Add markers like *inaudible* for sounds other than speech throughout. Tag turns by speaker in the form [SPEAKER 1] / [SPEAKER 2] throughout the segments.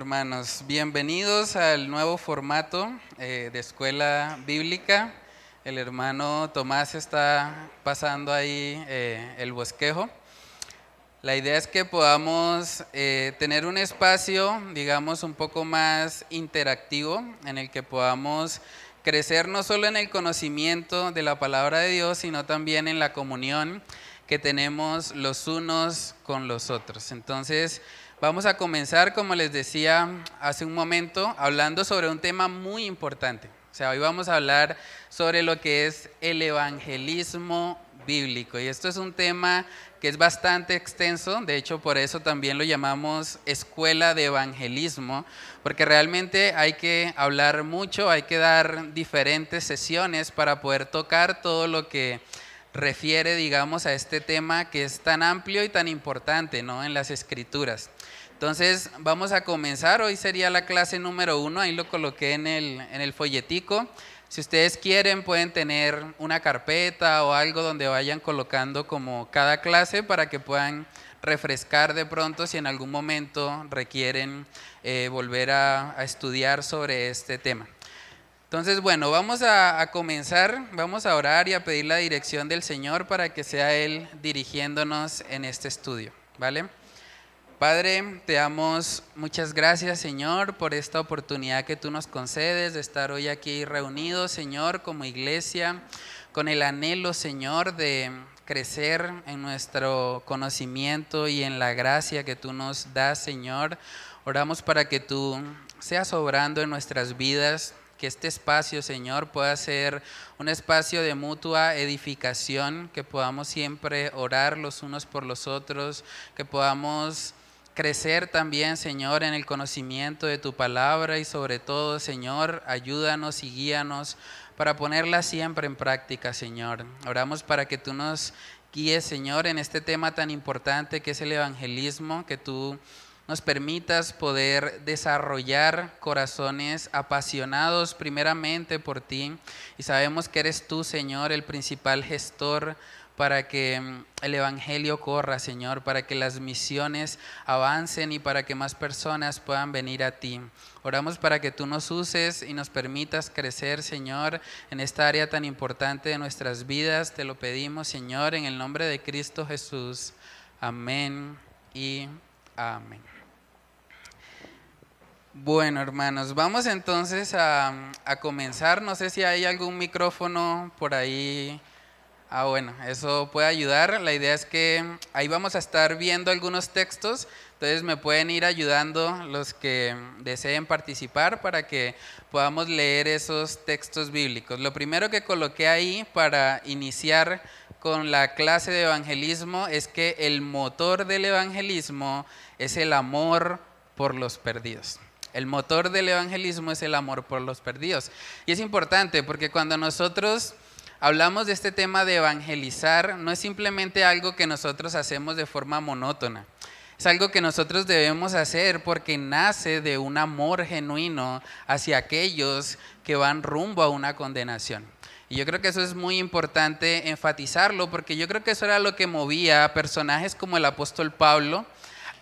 [SPEAKER 1] Hermanos, bienvenidos al nuevo formato eh, de escuela bíblica. El hermano Tomás está pasando ahí eh, el bosquejo. La idea es que podamos eh, tener un espacio, digamos, un poco más interactivo en el que podamos crecer no solo en el conocimiento de la palabra de Dios, sino también en la comunión que tenemos los unos con los otros. Entonces, Vamos a comenzar, como les decía hace un momento, hablando sobre un tema muy importante. O sea, hoy vamos a hablar sobre lo que es el evangelismo bíblico. Y esto es un tema que es bastante extenso, de hecho por eso también lo llamamos escuela de evangelismo, porque realmente hay que hablar mucho, hay que dar diferentes sesiones para poder tocar todo lo que refiere, digamos, a este tema que es tan amplio y tan importante, ¿no? En las escrituras. Entonces, vamos a comenzar. Hoy sería la clase número uno. Ahí lo coloqué en el, folletico. Si ustedes quieren, pueden tener una carpeta o algo donde vayan colocando como cada clase para que puedan refrescar de pronto si en algún momento requieren eh, volver a, estudiar sobre este tema. Entonces, bueno, vamos a, a, comenzar, vamos a orar y a pedir la dirección del Señor para que sea Él dirigiéndonos en este estudio, ¿vale? Padre, te damos muchas gracias, Señor, por esta oportunidad que tú nos concedes de estar hoy aquí reunidos, Señor, como iglesia, con el anhelo, Señor, de crecer en nuestro conocimiento y en la gracia que tú nos das, Señor. Oramos para que tú seas obrando en nuestras vidas, que este espacio, Señor, pueda ser un espacio de mutua edificación, que podamos siempre orar los unos por los otros, que podamos crecer también, Señor, en el conocimiento de tu palabra y sobre todo, Señor, ayúdanos y guíanos para ponerla siempre en práctica, Señor. Oramos para que tú nos guíes, Señor, en este tema tan importante que es el evangelismo, que tú nos permitas poder desarrollar corazones apasionados primeramente por ti y sabemos que eres tú, Señor, el principal gestor para que mm, el Evangelio corra, Señor, para que las misiones avancen y para que más personas puedan venir a ti. Oramos para que tú nos uses y nos permitas crecer, Señor, en esta área tan importante de nuestras vidas. Te lo pedimos, Señor, en el nombre de Cristo Jesús. Amén y amén. Bueno, hermanos, vamos entonces a, a comenzar. No sé si hay algún micrófono por ahí Ah, bueno, eso puede ayudar. La idea es que ahí vamos a estar viendo algunos textos, entonces me pueden ir ayudando los que deseen participar para que podamos leer esos textos bíblicos. Lo primero que coloqué ahí para iniciar con la clase de evangelismo es que el motor del evangelismo es el amor por los perdidos. El motor del evangelismo es el amor por los perdidos. Y es importante porque cuando nosotros hablamos de este tema de evangelizar, no es simplemente algo que nosotros hacemos de forma monótona. Es algo que nosotros debemos hacer porque nace de un amor genuino hacia aquellos que van rumbo a una condenación. Y yo creo que eso es muy importante enfatizarlo porque yo creo que eso era lo que movía a personajes como el apóstol Pablo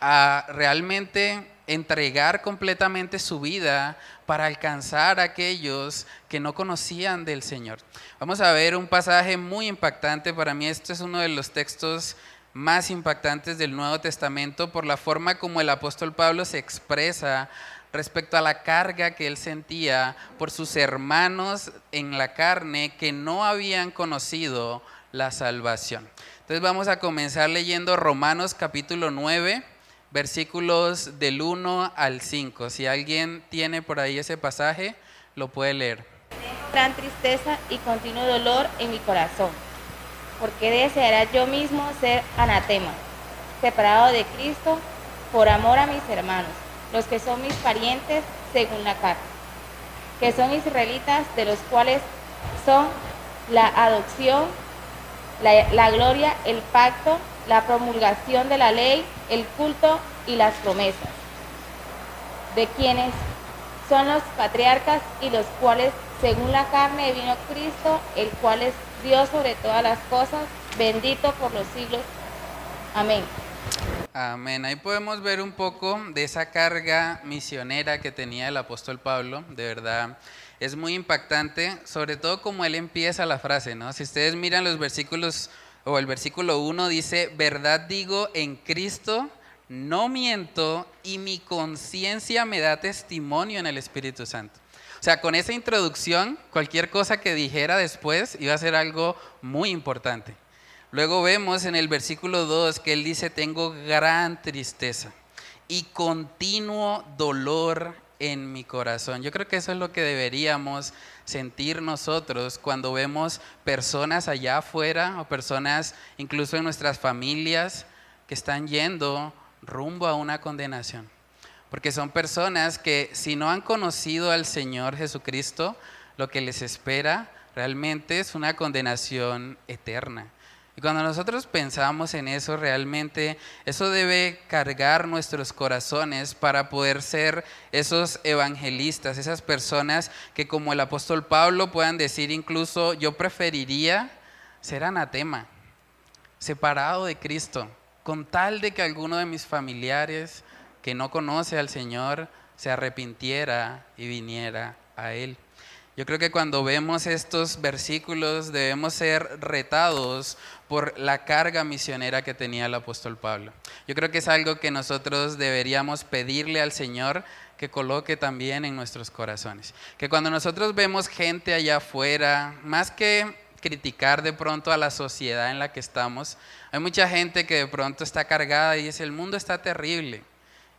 [SPEAKER 1] a realmente entregar completamente su vida para alcanzar a aquellos que no conocían del Señor. Vamos a ver un pasaje muy impactante. Para mí este es uno de los textos más impactantes del Nuevo Testamento por la forma como el apóstol Pablo se expresa respecto a la carga que él sentía por sus hermanos en la carne que no habían conocido la salvación. Entonces vamos a comenzar leyendo Romanos capítulo 9 versículos del 1 al 5. Si alguien tiene por ahí ese pasaje, lo puede leer.
[SPEAKER 2] Gran tristeza y continuo dolor en mi corazón, porque deseará yo mismo ser anatema, separado de Cristo por amor a mis hermanos, los que son mis parientes según la carta, que son israelitas, de los cuales son la adopción, la gloria, el pacto, la promulgación de la ley, el culto y las promesas, de quienes son los patriarcas y los cuales, según la carne, vino Cristo, el cual es Dios sobre todas las cosas, bendito por los siglos. Amén.
[SPEAKER 1] Amén. Ahí podemos ver un poco de esa carga misionera que tenía el apóstol Pablo. De verdad, es muy impactante, sobre todo como él empieza la frase, ¿no? Si ustedes miran los versículos, o el versículo 1 dice, verdad digo en Cristo, no miento y mi conciencia me da testimonio en el Espíritu Santo. O sea, con esa introducción, cualquier cosa que dijera después iba a ser algo muy importante. Luego vemos en el versículo 2 que él dice, tengo gran tristeza y continuo dolor en mi corazón. Yo creo que eso es lo que deberíamos sentir nosotros cuando vemos personas allá afuera o personas incluso en nuestras familias que están yendo rumbo a una condenación. Porque son personas que si no han conocido al Señor Jesucristo, lo que les espera realmente es una condenación eterna. Y cuando nosotros pensamos en eso, realmente eso debe cargar nuestros corazones para poder ser esos evangelistas, esas personas que como el apóstol Pablo puedan decir incluso, yo preferiría ser anatema, separado de Cristo, con tal de que alguno de mis familiares que no conoce al Señor se arrepintiera y viniera a Él. Yo creo que cuando vemos estos versículos debemos ser retados por la carga misionera que tenía el apóstol Pablo. Yo creo que es algo que nosotros deberíamos pedirle al Señor que coloque también en nuestros corazones. Que cuando nosotros vemos gente allá afuera, más que criticar de pronto a la sociedad en la que estamos, hay mucha gente que de pronto está cargada y dice, el mundo está terrible.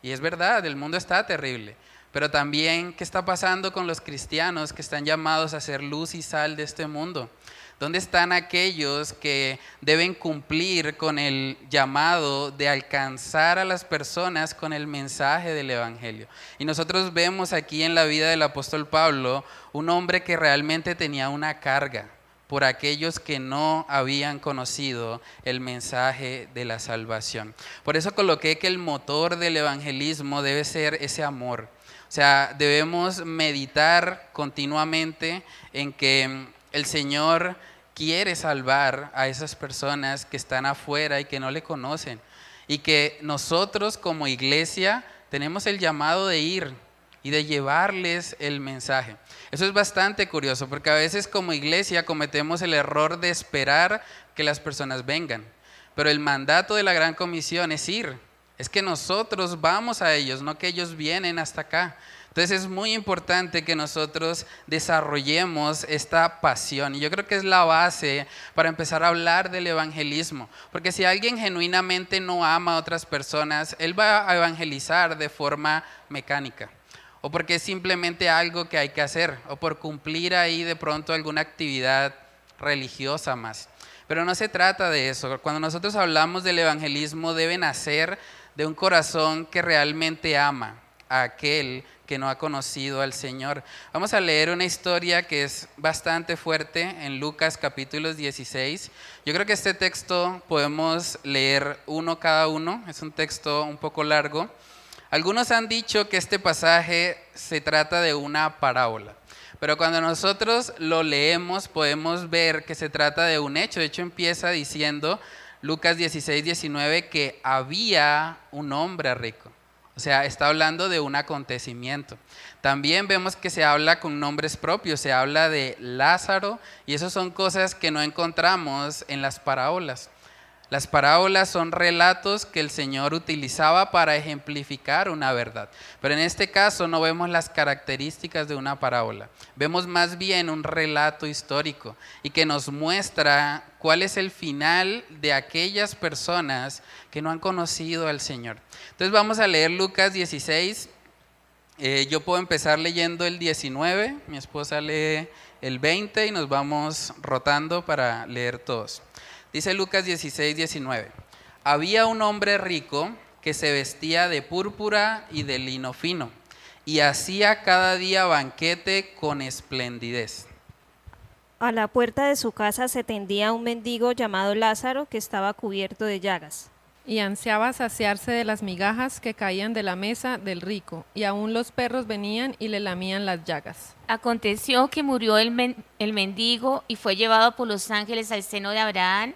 [SPEAKER 1] Y es verdad, el mundo está terrible. Pero también, ¿qué está pasando con los cristianos que están llamados a ser luz y sal de este mundo? ¿Dónde están aquellos que deben cumplir con el llamado de alcanzar a las personas con el mensaje del Evangelio? Y nosotros vemos aquí en la vida del apóstol Pablo un hombre que realmente tenía una carga por aquellos que no habían conocido el mensaje de la salvación. Por eso coloqué que el motor del evangelismo debe ser ese amor o sea, debemos meditar continuamente en que el Señor quiere salvar a esas personas que están afuera y que no le conocen. Y que nosotros como iglesia tenemos el llamado de ir y de llevarles el mensaje. Eso es bastante curioso porque a veces como iglesia cometemos el error de esperar que las personas vengan. Pero el mandato de la gran comisión es ir es que nosotros vamos a ellos, no que ellos vienen hasta acá. Entonces es muy importante que nosotros desarrollemos esta pasión. Y yo creo que es la base para empezar a hablar del evangelismo. Porque si alguien genuinamente no ama a otras personas, él va a evangelizar de forma mecánica. O porque es simplemente algo que hay que hacer. O por cumplir ahí de pronto alguna actividad religiosa más. Pero no se trata de eso. Cuando nosotros hablamos del evangelismo, debe nacer de un corazón que realmente ama a aquel que no ha conocido al Señor. Vamos a leer una historia que es bastante fuerte en Lucas capítulo 16. Yo creo que este texto podemos leer uno cada uno, es un texto un poco largo. Algunos han dicho que este pasaje se trata de una parábola. Pero cuando nosotros lo leemos podemos ver que se trata de un hecho. De hecho empieza diciendo, Lucas 16, 19, que había un hombre rico. O sea, está hablando de un acontecimiento. También vemos que se habla con nombres propios, se habla de Lázaro y esas son cosas que no encontramos en las parábolas. Las parábolas son relatos que el Señor utilizaba para ejemplificar una verdad. Pero en este caso no vemos las características de una parábola. Vemos más bien un relato histórico y que nos muestra cuál es el final de aquellas personas que no han conocido al Señor. Entonces vamos a leer Lucas 16. Eh, yo puedo empezar leyendo el 19, mi esposa lee el 20 y nos vamos rotando para leer todos. Dice Lucas 16, 19. Había un hombre rico que se vestía de púrpura y de lino fino y hacía cada día banquete con esplendidez.
[SPEAKER 3] A la puerta de su casa se tendía un mendigo llamado Lázaro que estaba cubierto de llagas.
[SPEAKER 4] Y ansiaba saciarse de las migajas que caían de la mesa del rico, y aún los perros venían y le lamían las llagas.
[SPEAKER 5] Aconteció que murió el, el mendigo y fue llevado por los ángeles al seno de Abraham,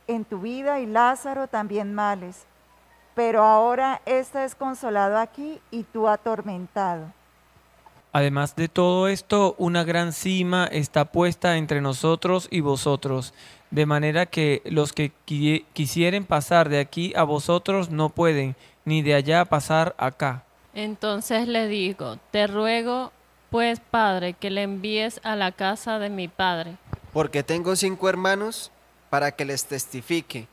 [SPEAKER 6] en tu vida y Lázaro también males, pero ahora éste es consolado aquí y tú atormentado.
[SPEAKER 7] Además de todo esto, una gran cima está puesta entre nosotros y vosotros, de manera que los que qui- quisieren pasar de aquí a vosotros no pueden, ni de allá pasar acá.
[SPEAKER 8] Entonces le digo, te ruego, pues, Padre, que le envíes a la casa de mi Padre.
[SPEAKER 9] Porque tengo cinco hermanos para que les testifique,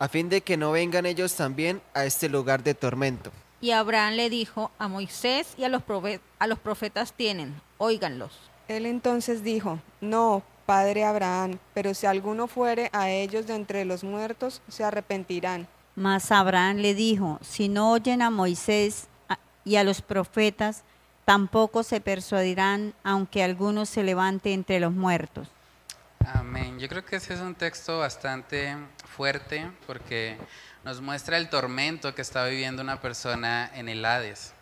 [SPEAKER 9] a fin de que no vengan ellos también a este lugar de tormento.
[SPEAKER 10] Y Abraham le dijo, a Moisés y a los, a los profetas tienen, óiganlos.
[SPEAKER 11] Él entonces dijo, No, padre Abraham, pero si alguno fuere a ellos de entre los muertos, se arrepentirán.
[SPEAKER 12] Mas Abraham le dijo, si no oyen a Moisés y a los profetas, tampoco se persuadirán, aunque alguno se levante entre los muertos.
[SPEAKER 1] Amén. Yo creo que ese es un texto bastante fuerte porque nos muestra el tormento que está viviendo una persona en el Hades.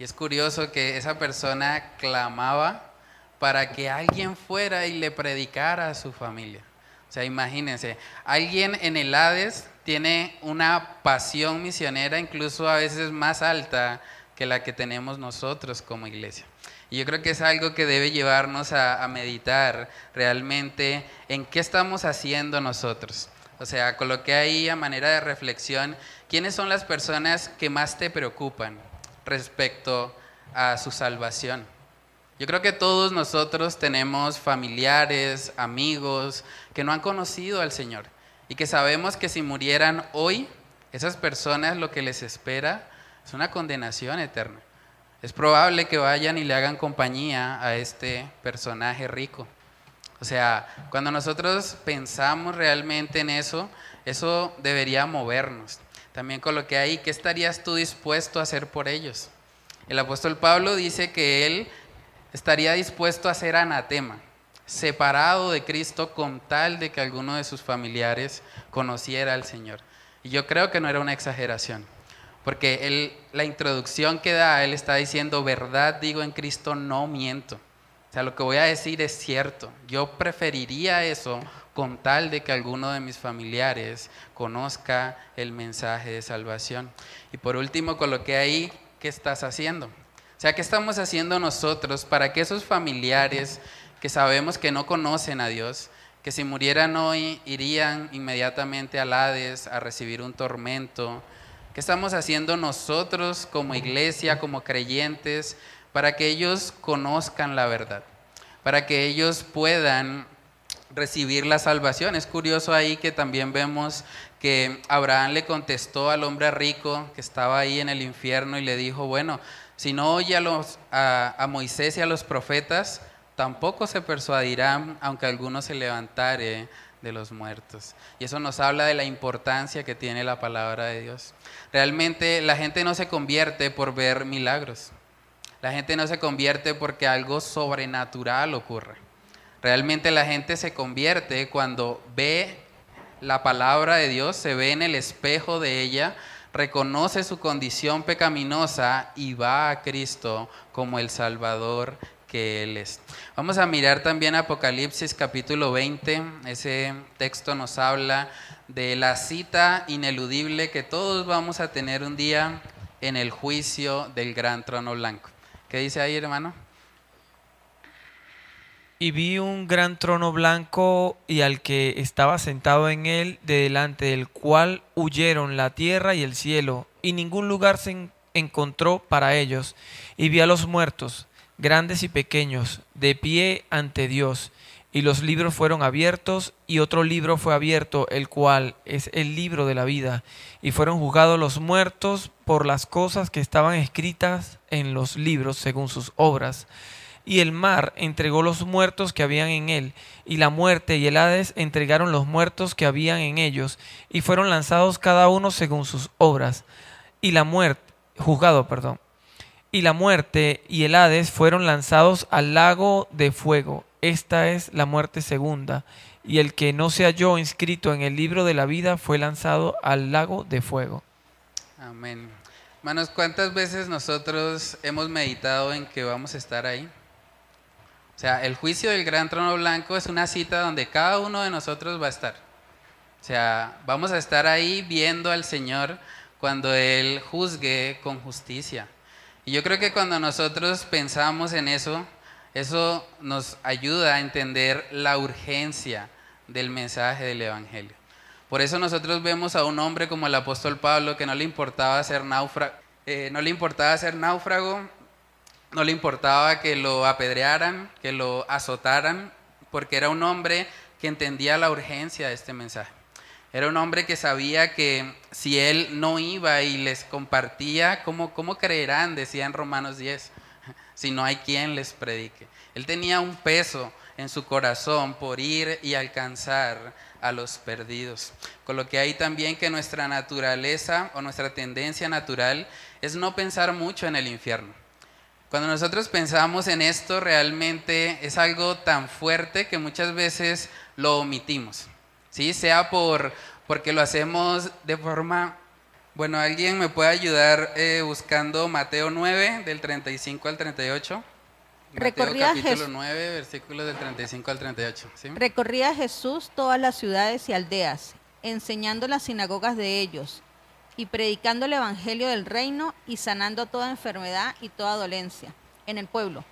[SPEAKER 1] Y es curioso que esa persona clamaba para que alguien fuera y le predicara a su familia. O sea, imagínense, alguien en el Hades tiene una pasión misionera incluso a veces más alta que la que tenemos nosotros como iglesia. Y yo creo que es algo que debe llevarnos a, meditar realmente en qué estamos haciendo nosotros. O sea, coloqué ahí a manera de reflexión quiénes son las personas que más te preocupan respecto a su salvación. Yo creo que todos nosotros tenemos familiares, amigos que no han conocido al Señor y que sabemos que si murieran hoy, esas personas lo que les espera es una condenación eterna. Es probable que vayan y le hagan compañía a este personaje rico. O sea, cuando nosotros pensamos realmente en eso, eso debería movernos. También coloqué ahí, ¿qué estarías tú dispuesto a hacer por ellos? El apóstol Pablo dice que él estaría dispuesto a ser anatema, separado de Cristo con tal de que alguno de sus familiares conociera al Señor. Y yo creo que no era una exageración, porque él, la introducción que da, él está diciendo, verdad digo en Cristo, no miento. O sea, lo que voy a decir es cierto. Yo preferiría eso con tal de que alguno de mis familiares conozca el mensaje de salvación. Y por último, coloqué ahí, ¿qué estás haciendo? O sea, ¿qué estamos haciendo nosotros para que esos familiares que sabemos que no conocen a Dios, que si murieran hoy irían inmediatamente al Hades a recibir un tormento? ¿Qué estamos haciendo nosotros como iglesia, como creyentes, para que ellos conozcan la verdad? Para que ellos puedan recibir la salvación. Es curioso ahí que también vemos que Abraham le contestó al hombre rico que estaba ahí en el infierno y le dijo, bueno, si no oye a, los, a, a Moisés y a los profetas, tampoco se persuadirán, aunque alguno se levantare de los muertos. Y eso nos habla de la importancia que tiene la palabra de Dios. Realmente la gente no se convierte por ver milagros. La gente no se convierte porque algo sobrenatural ocurre. Realmente la gente se convierte cuando ve la palabra de Dios, se ve en el espejo de ella, reconoce su condición pecaminosa y va a Cristo como el Salvador que Él es. Vamos a mirar también Apocalipsis capítulo 20. Ese texto nos habla de la cita ineludible que todos vamos a tener un día en el juicio del gran trono blanco. ¿Qué dice ahí, hermano?
[SPEAKER 7] Y vi un gran trono blanco y al que estaba sentado en él, de delante del cual huyeron la tierra y el cielo, y ningún lugar se en- encontró para ellos. Y vi a los muertos, grandes y pequeños, de pie ante Dios. Y los libros fueron abiertos, y otro libro fue abierto, el cual es el libro de la vida. Y fueron juzgados los muertos por las cosas que estaban escritas en los libros según sus obras. Y el mar entregó los muertos que habían en él, y la muerte y el Hades entregaron los muertos que habían en ellos, y fueron lanzados cada uno según sus obras. y la muerte, juzgado, perdón. Y la muerte y el Hades fueron lanzados al lago de fuego. Esta es la muerte segunda. Y el que no se halló inscrito en el libro de la vida fue lanzado al lago de fuego.
[SPEAKER 1] Amén. Hermanos, ¿cuántas veces nosotros hemos meditado en que vamos a estar ahí? O sea, el juicio del gran trono blanco es una cita donde cada uno de nosotros va a estar. O sea, vamos a estar ahí viendo al Señor cuando Él juzgue con justicia. Y yo creo que cuando nosotros pensamos en eso, eso nos ayuda a entender la urgencia del mensaje del Evangelio. Por eso nosotros vemos a un hombre como el apóstol Pablo que no le importaba ser náufrago, eh, no le importaba ser náufrago, no le importaba que lo apedrearan, que lo azotaran, porque era un hombre que entendía la urgencia de este mensaje. Era un hombre que sabía que si él no iba y les compartía, ¿cómo, cómo creerán? Decía en Romanos 10, si no hay quien les predique. Él tenía un peso en su corazón por ir y alcanzar a los perdidos. Con lo que hay también que nuestra naturaleza o nuestra tendencia natural es no pensar mucho en el infierno. Cuando nosotros pensamos en esto realmente es algo tan fuerte que muchas veces lo omitimos. ¿Sí? Sea por porque lo hacemos de forma bueno, ¿alguien me puede ayudar eh, buscando Mateo 9 del 35 al 38?
[SPEAKER 10] Recorría
[SPEAKER 1] capítulo 9, versículos del 35 al 38. ¿sí?
[SPEAKER 10] Recorría Jesús todas las ciudades y aldeas, enseñando las sinagogas de ellos, y predicando el evangelio del reino y sanando toda enfermedad y toda dolencia en el pueblo.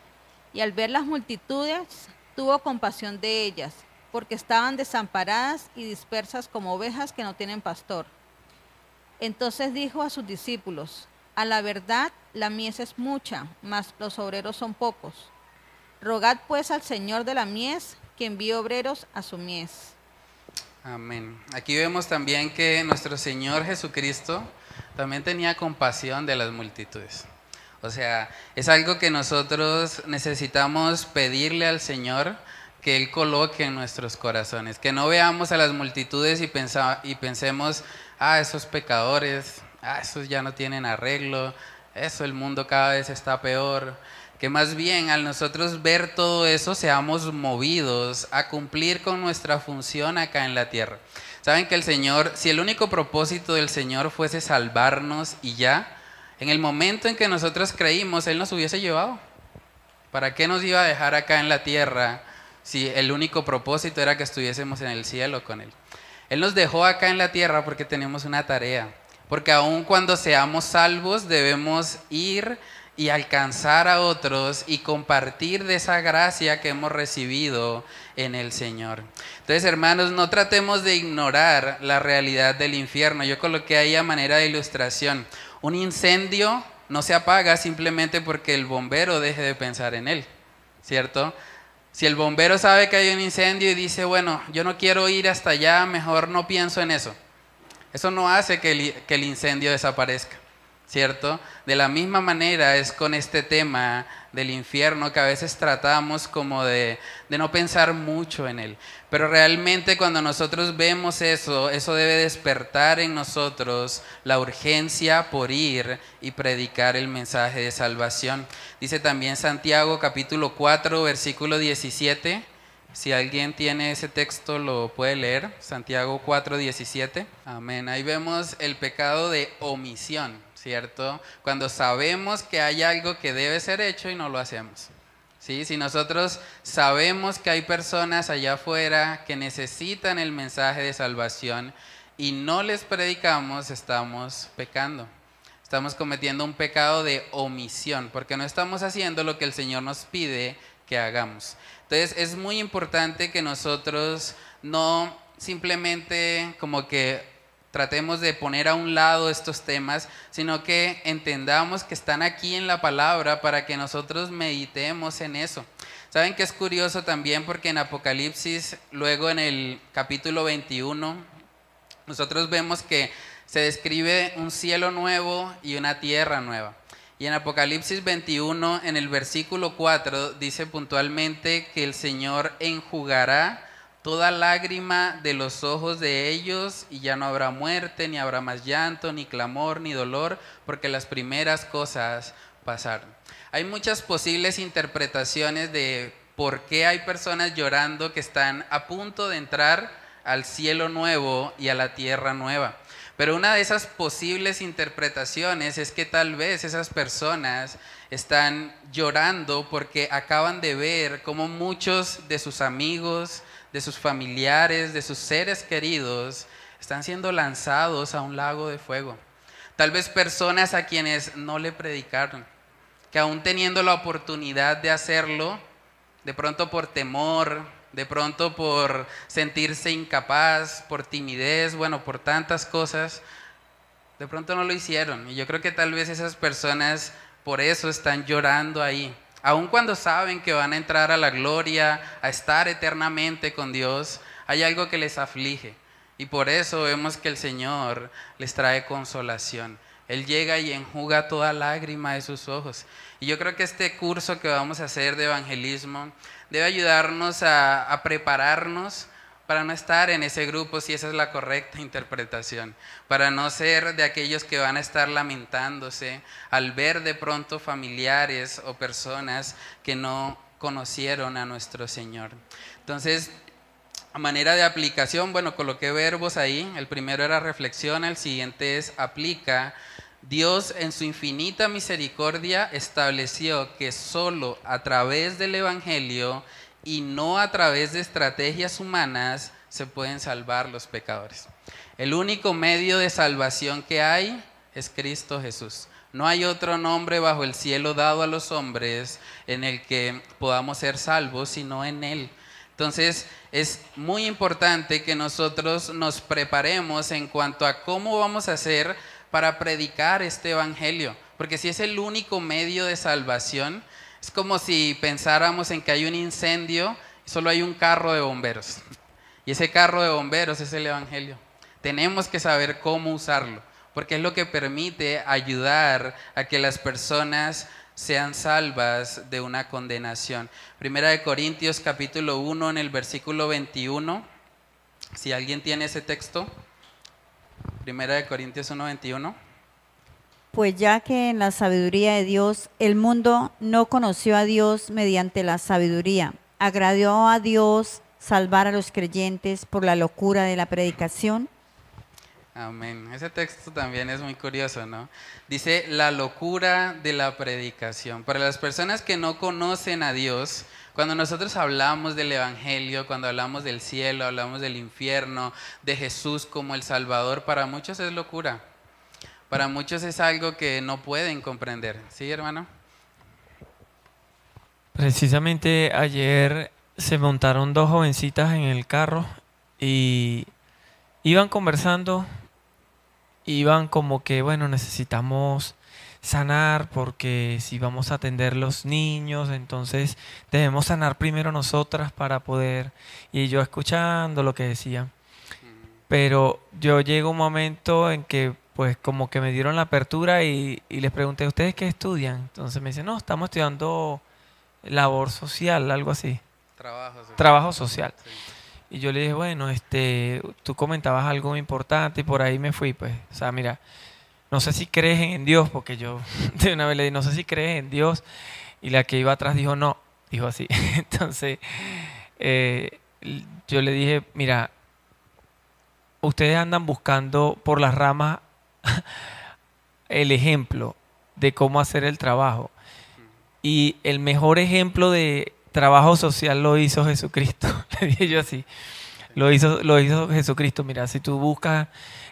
[SPEAKER 10] Y al ver las multitudes, tuvo compasión de ellas, porque estaban desamparadas y dispersas como ovejas que no tienen pastor. Entonces dijo a sus discípulos, a la verdad, la mies es mucha, mas los obreros son pocos. Rogad pues al Señor de la mies que envíe obreros a su mies.
[SPEAKER 1] Amén. Aquí vemos también que nuestro Señor Jesucristo también tenía compasión de las multitudes. O sea, es algo que nosotros necesitamos pedirle al Señor que Él coloque en nuestros corazones. Que no veamos a las multitudes y, y pensemos, ah, esos pecadores, ah, esos ya no tienen arreglo, eso, el mundo cada vez está peor. Que más bien al nosotros ver todo eso seamos movidos a cumplir con nuestra función acá en la tierra. Saben que el Señor, si el único propósito del Señor fuese salvarnos y ya, en el momento en que nosotros creímos, Él nos hubiese llevado. ¿Para qué nos iba a dejar acá en la tierra si el único propósito era que estuviésemos en el cielo con Él? Él nos dejó acá en la tierra porque tenemos una tarea. Porque aun cuando seamos salvos debemos ir y alcanzar a otros y compartir de esa gracia que hemos recibido en el Señor. Entonces, hermanos, no tratemos de ignorar la realidad del infierno. Yo coloqué ahí a manera de ilustración. Un incendio no se apaga simplemente porque el bombero deje de pensar en él, ¿cierto? Si el bombero sabe que hay un incendio y dice, bueno, yo no quiero ir hasta allá, mejor no pienso en eso. Eso no hace que el, incendio desaparezca, ¿cierto? De la misma manera es con este tema del infierno que a veces tratamos como de, no pensar mucho en él. Pero realmente cuando nosotros vemos eso, eso debe despertar en nosotros la urgencia por ir y predicar el mensaje de salvación. Dice también Santiago capítulo 4 versículo 17 si alguien tiene ese texto, lo puede leer. Santiago 4:17. Amén. Ahí vemos el pecado de omisión, ¿cierto? Cuando sabemos que hay algo que debe ser hecho y no lo hacemos. ¿Sí? Si nosotros sabemos que hay personas allá afuera que necesitan el mensaje de salvación y no les predicamos, estamos pecando. Estamos cometiendo un pecado de omisión, porque no estamos haciendo lo que el Señor nos pide que hagamos. Entonces es muy importante que nosotros no simplemente como que tratemos de poner a un lado estos temas, sino que entendamos que están aquí en la palabra para que nosotros meditemos en eso. Saben que es curioso también porque en Apocalipsis, luego en el capítulo 21, nosotros vemos que se describe un cielo nuevo y una tierra nueva. Y en Apocalipsis 21, en el versículo 4, dice puntualmente que el Señor enjugará toda lágrima de los ojos de ellos y ya no habrá muerte, ni habrá más llanto, ni clamor, ni dolor, porque las primeras cosas pasaron. Hay muchas posibles interpretaciones de por qué hay personas llorando que están a punto de entrar al cielo nuevo y a la tierra nueva. Pero una de esas posibles interpretaciones es que tal vez esas personas están llorando porque acaban de ver cómo muchos de sus amigos, de sus familiares, de sus seres queridos, están siendo lanzados a un lago de fuego. Tal vez personas a quienes no le predicaron, que aún teniendo la oportunidad de hacerlo, de pronto por temor, de pronto por sentirse incapaz, por timidez, bueno, por tantas cosas, de pronto no lo hicieron. Y yo creo que tal vez esas personas por eso están llorando ahí. Aun cuando saben que van a entrar a la gloria, a estar eternamente con Dios, hay algo que les aflige. Y por eso vemos que el Señor les trae consolación. Él llega y enjuga toda lágrima de sus ojos. Y yo creo que este curso que vamos a hacer de evangelismo debe ayudarnos a, a prepararnos para no estar en ese grupo si esa es la correcta interpretación, para no ser de aquellos que van a estar lamentándose al ver de pronto familiares o personas que no conocieron a nuestro Señor. Entonces, a manera de aplicación, bueno, coloqué verbos ahí, el primero era reflexiona, el siguiente es aplica. Dios en su infinita misericordia estableció que solo a través del Evangelio y no a través de estrategias humanas se pueden salvar los pecadores. El único medio de salvación que hay es Cristo Jesús. No hay otro nombre bajo el cielo dado a los hombres en el que podamos ser salvos, sino en Él. Entonces es muy importante que nosotros nos preparemos en cuanto a cómo vamos a hacer para predicar este Evangelio. Porque si es el único medio de salvación, es como si pensáramos en que hay un incendio y solo hay un carro de bomberos. Y ese carro de bomberos es el Evangelio. Tenemos que saber cómo usarlo, porque es lo que permite ayudar a que las personas sean salvas de una condenación. Primera de Corintios capítulo 1 en el versículo 21. Si alguien tiene ese texto. Primera de Corintios 1, 21.
[SPEAKER 12] Pues ya que en la sabiduría de Dios el mundo no conoció a Dios mediante la sabiduría, agradó a Dios salvar a los creyentes por la locura de la predicación.
[SPEAKER 1] Amén. Ese texto también es muy curioso, ¿no? Dice la locura de la predicación. Para las personas que no conocen a Dios, cuando nosotros hablamos del Evangelio, cuando hablamos del cielo, hablamos del infierno, de Jesús como el Salvador, para muchos es locura. Para muchos es algo que no pueden comprender. ¿Sí, hermano?
[SPEAKER 7] Precisamente ayer se montaron dos jovencitas en el carro y iban conversando, iban como que, bueno, necesitamos sanar porque si vamos a atender los niños, entonces debemos sanar primero nosotras para poder, y yo escuchando lo que decían. Pero yo llego un momento en que pues como que me dieron la apertura y, les pregunté, ¿ustedes qué estudian? Entonces me dicen, no, estamos estudiando labor social, algo así.
[SPEAKER 1] Trabajo social.
[SPEAKER 7] Trabajo social. Y yo le dije, bueno, este, tú comentabas algo importante y por ahí me fui, pues. O sea, mira, no sé si crees en Dios, porque yo *laughs* de una vez le dije, no sé si crees en Dios. Y la que iba atrás dijo, no, dijo así. *laughs* Entonces, eh, yo le dije, mira, ustedes andan buscando por las ramas *laughs* el ejemplo de cómo hacer el trabajo. Y el mejor ejemplo de trabajo social lo hizo Jesucristo. *laughs* Le dije yo así. Lo hizo, lo hizo Jesucristo. Mira, si tú buscas.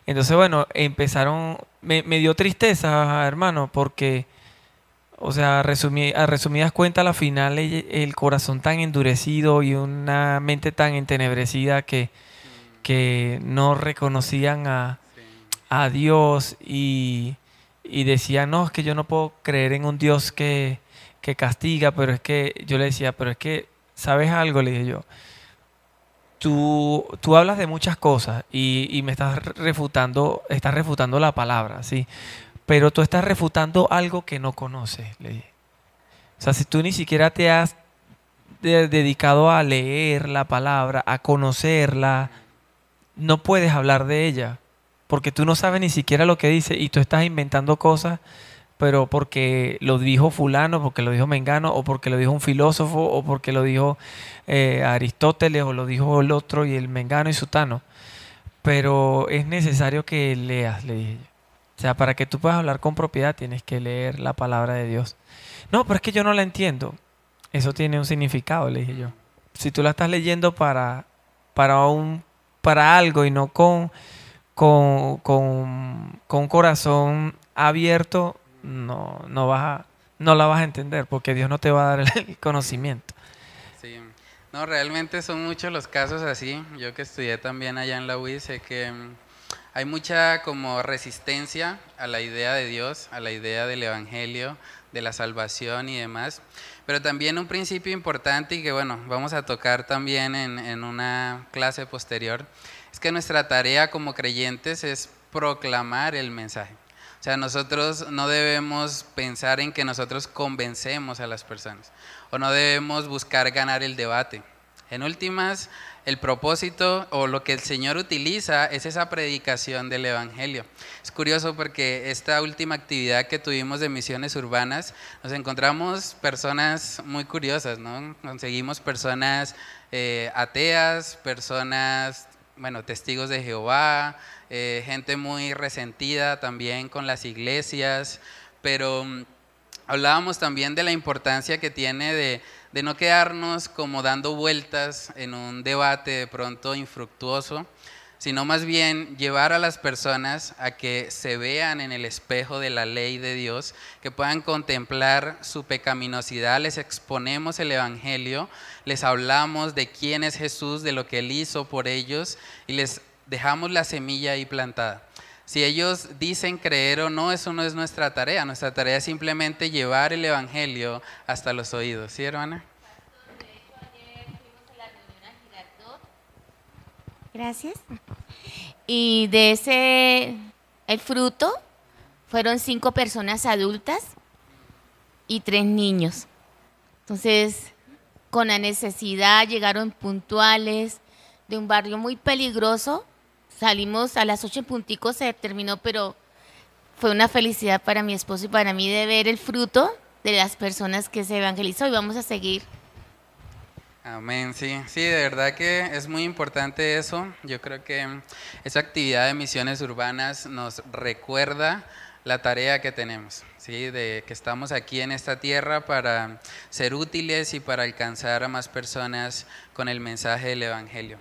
[SPEAKER 7] Entonces, bueno, empezaron. Me, dio tristeza, hermano, porque. O sea, a resumidas cuentas, a la final el, corazón tan endurecido y una mente tan entenebrecida que, que no reconocían a, a Dios y, y no, es que yo no puedo creer en un Dios que, que castiga, pero es que yo le decía, pero es que, ¿sabes algo? Le dije yo. Tú, tú hablas de muchas cosas y, y me estás refutando, estás refutando la palabra, sí. Pero tú estás refutando algo que no conoces, le dije. O sea, si tú ni siquiera te has de- dedicado a leer la palabra, a conocerla, no puedes hablar de ella, porque tú no sabes ni siquiera lo que dice y tú estás inventando cosas, pero porque lo dijo fulano, porque lo dijo Mengano, o porque lo dijo un filósofo, o porque lo dijo eh, Aristóteles, o lo dijo el otro y el Mengano y Sutano. Pero es necesario que leas, le dije yo. O sea, para que tú puedas hablar con propiedad tienes que leer la palabra de Dios. No, pero es que yo no la entiendo. Eso tiene un significado, le dije yo. Si tú la estás leyendo para, para, un, para algo y no con, con, con, con corazón abierto, no, no, vas no la vas a entender porque Dios no te va a dar el conocimiento.
[SPEAKER 1] Sí, no, realmente son muchos los casos así. Yo que estudié también allá en la UIS, sé que mm, hay mucha como resistencia a la idea de Dios, a la idea del Evangelio, de la salvación y demás. Pero también un principio importante y que bueno, vamos a tocar también en, en una clase posterior, es que nuestra tarea como creyentes es proclamar el mensaje. O sea, nosotros no debemos pensar en que nosotros convencemos a las personas o no debemos buscar ganar el debate. En últimas, el propósito o lo que el Señor utiliza es esa predicación del Evangelio. Es curioso porque esta última actividad que tuvimos de misiones urbanas, nos encontramos personas muy curiosas, ¿no? Conseguimos personas eh, ateas, personas, bueno, testigos de Jehová, eh, gente muy resentida también con las iglesias, pero mm, hablábamos también de la importancia que tiene de, de no quedarnos como dando vueltas en un debate de pronto infructuoso, sino más bien llevar a las personas a que se vean en el espejo de la ley de Dios, que puedan contemplar su pecaminosidad, les exponemos el Evangelio, les hablamos de quién es Jesús, de lo que Él hizo por ellos y les dejamos la semilla ahí plantada. Si ellos dicen creer o no, eso no es nuestra tarea. Nuestra tarea es simplemente llevar el Evangelio hasta los oídos. ¿Sí, hermana?
[SPEAKER 5] Gracias. Y de ese, el fruto, fueron cinco personas adultas y tres niños. Entonces, con la necesidad, llegaron puntuales de un barrio muy peligroso. Salimos a las ocho en puntico, se terminó, pero fue una felicidad para mi esposo y para mí de ver el fruto de las personas que se evangelizó y vamos a seguir.
[SPEAKER 1] Amén, sí, sí, de verdad que es muy importante eso. Yo creo que esa actividad de misiones urbanas nos recuerda la tarea que tenemos, ¿sí? de que estamos aquí en esta tierra para ser útiles y para alcanzar a más personas con el mensaje del Evangelio.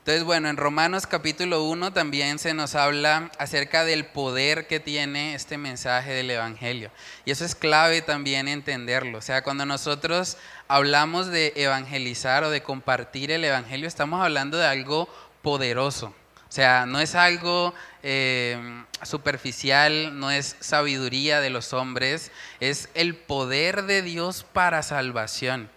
[SPEAKER 1] Entonces, bueno, en Romanos capítulo 1 también se nos habla acerca del poder que tiene este mensaje del Evangelio. Y eso es clave también entenderlo. O sea, cuando nosotros hablamos de evangelizar o de compartir el Evangelio, estamos hablando de algo poderoso. O sea, no es algo eh, superficial, no es sabiduría de los hombres, es el poder de Dios para salvación.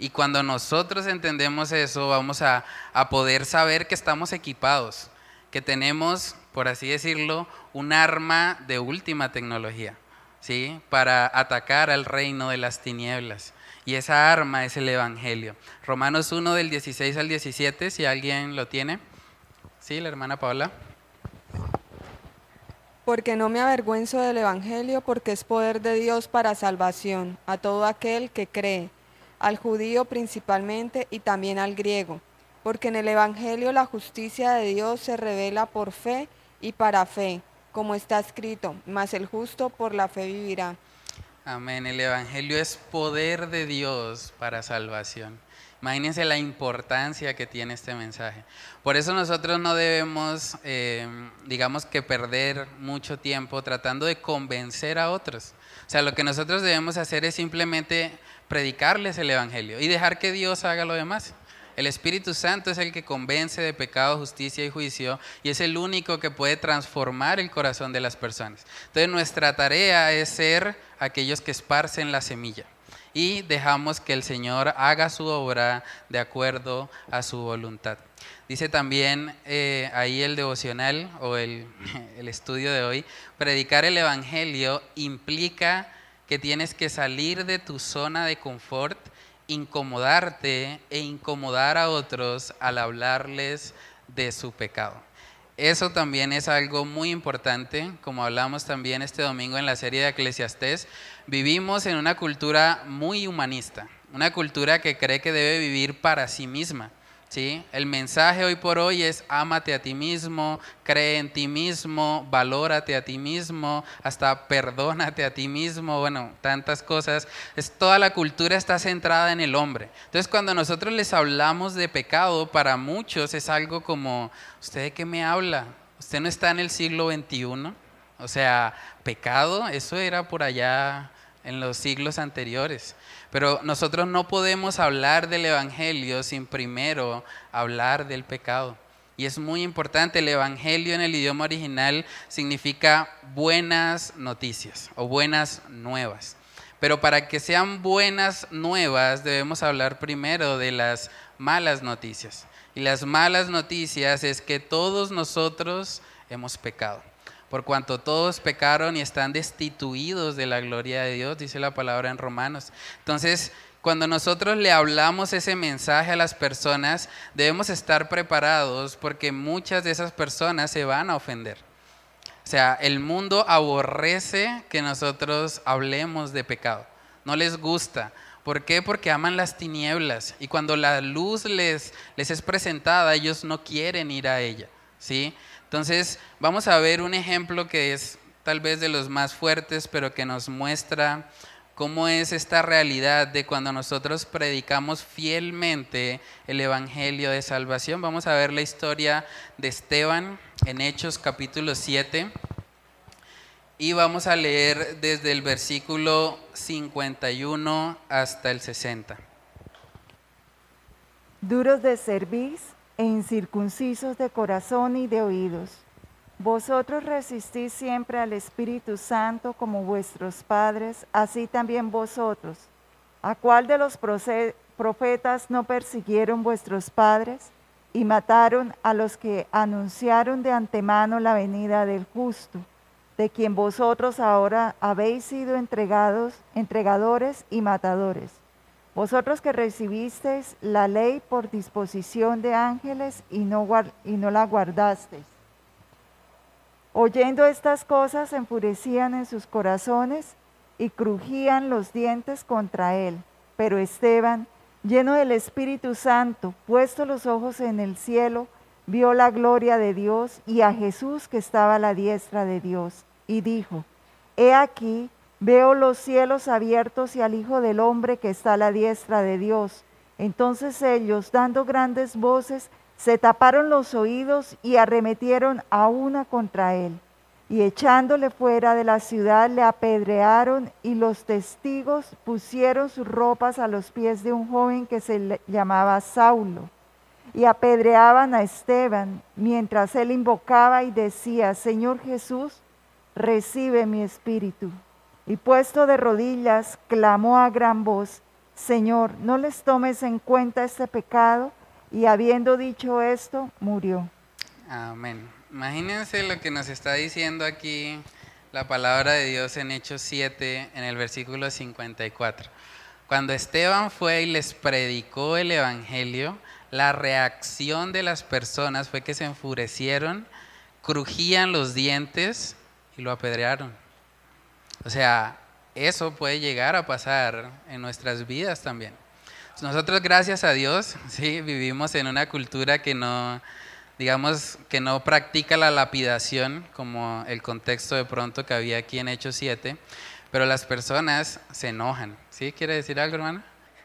[SPEAKER 1] Y cuando nosotros entendemos eso, vamos a, a, poder saber que estamos equipados, que tenemos, por así decirlo, un arma de última tecnología, ¿sí? Para atacar al reino de las tinieblas. Y esa arma es el Evangelio. Romanos 1 del 16 al 17, si alguien lo tiene. Sí, la hermana Paula.
[SPEAKER 11] Porque no me avergüenzo del Evangelio, porque es poder de Dios para salvación a todo aquel que cree al judío principalmente y también al griego, porque en el Evangelio la justicia de Dios se revela por fe y para fe, como está escrito, mas el justo por la fe vivirá.
[SPEAKER 1] Amén, el Evangelio es poder de Dios para salvación. Imagínense la importancia que tiene este mensaje. Por eso nosotros no debemos, eh, digamos que perder mucho tiempo tratando de convencer a otros. O sea, lo que nosotros debemos hacer es simplemente predicarles el Evangelio y dejar que Dios haga lo demás. El Espíritu Santo es el que convence de pecado, justicia y juicio y es el único que puede transformar el corazón de las personas. Entonces nuestra tarea es ser aquellos que esparcen la semilla y dejamos que el Señor haga su obra de acuerdo a su voluntad. Dice también eh, ahí el devocional o el, *laughs* el estudio de hoy, predicar el Evangelio implica que tienes que salir de tu zona de confort incomodarte e incomodar a otros al hablarles de su pecado. Eso también es algo muy importante, como hablamos también este domingo en la serie de Eclesiastés. Vivimos en una cultura muy humanista, una cultura que cree que debe vivir para sí misma. ¿Sí? El mensaje hoy por hoy es ámate a ti mismo, cree en ti mismo, valórate a ti mismo, hasta perdónate a ti mismo, bueno, tantas cosas. Es, toda la cultura está centrada en el hombre. Entonces cuando nosotros les hablamos de pecado, para muchos es algo como, ¿usted de qué me habla? ¿Usted no está en el siglo XXI? O sea, pecado, eso era por allá en los siglos anteriores. Pero nosotros no podemos hablar del Evangelio sin primero hablar del pecado. Y es muy importante, el Evangelio en el idioma original significa buenas noticias o buenas nuevas. Pero para que sean buenas nuevas debemos hablar primero de las malas noticias. Y las malas noticias es que todos nosotros hemos pecado por cuanto todos pecaron y están destituidos de la gloria de Dios, dice la palabra en Romanos. Entonces, cuando nosotros le hablamos ese mensaje a las personas, debemos estar preparados porque muchas de esas personas se van a ofender. O sea, el mundo aborrece que nosotros hablemos de pecado. No les gusta. ¿Por qué? Porque aman las tinieblas. Y cuando la luz les, les es presentada, ellos no quieren ir a ella. ¿sí? Entonces, vamos a ver un ejemplo que es tal vez de los más fuertes, pero que nos muestra cómo es esta realidad de cuando nosotros predicamos fielmente el Evangelio de Salvación. Vamos a ver la historia de Esteban en Hechos capítulo 7 y vamos a leer desde el versículo 51 hasta el 60.
[SPEAKER 6] Duros de cerviz e incircuncisos de corazón y de oídos. Vosotros resistís siempre al Espíritu Santo como vuestros padres, así también vosotros. ¿A cuál de los profetas no persiguieron vuestros padres y mataron a los que anunciaron de antemano la venida del justo, de quien vosotros ahora habéis sido entregados, entregadores y matadores? Vosotros que recibisteis la ley por disposición de ángeles y no, y no la guardasteis. Oyendo estas cosas, enfurecían en sus corazones y crujían los dientes contra él. Pero Esteban, lleno del Espíritu Santo, puesto los ojos en el cielo, vio la gloria de Dios y a Jesús que estaba a la diestra de Dios, y dijo, He aquí, Veo los cielos abiertos y al Hijo del Hombre que está a la diestra de Dios. Entonces ellos, dando grandes voces, se taparon los oídos y arremetieron a una contra él. Y echándole fuera de la ciudad le apedrearon y los testigos pusieron sus ropas a los pies de un joven que se llamaba Saulo. Y apedreaban a Esteban mientras él invocaba y decía, Señor Jesús, recibe mi espíritu y puesto de rodillas, clamó a gran voz, Señor, no les tomes en cuenta este pecado, y habiendo dicho esto, murió.
[SPEAKER 1] Amén. Imagínense lo que nos está diciendo aquí la palabra de Dios en Hechos 7, en el versículo 54. Cuando Esteban fue y les predicó el Evangelio, la reacción de las personas fue que se enfurecieron, crujían los dientes y lo apedrearon. O sea, eso puede llegar a pasar en nuestras vidas también. Nosotros, gracias a Dios, *laughs* sí, vivimos en una cultura que no, digamos, que no practica la lapidación, como el contexto de pronto que había aquí en Hechos 7, pero las personas se enojan. ¿Sí? ¿Quiere decir algo, hermano?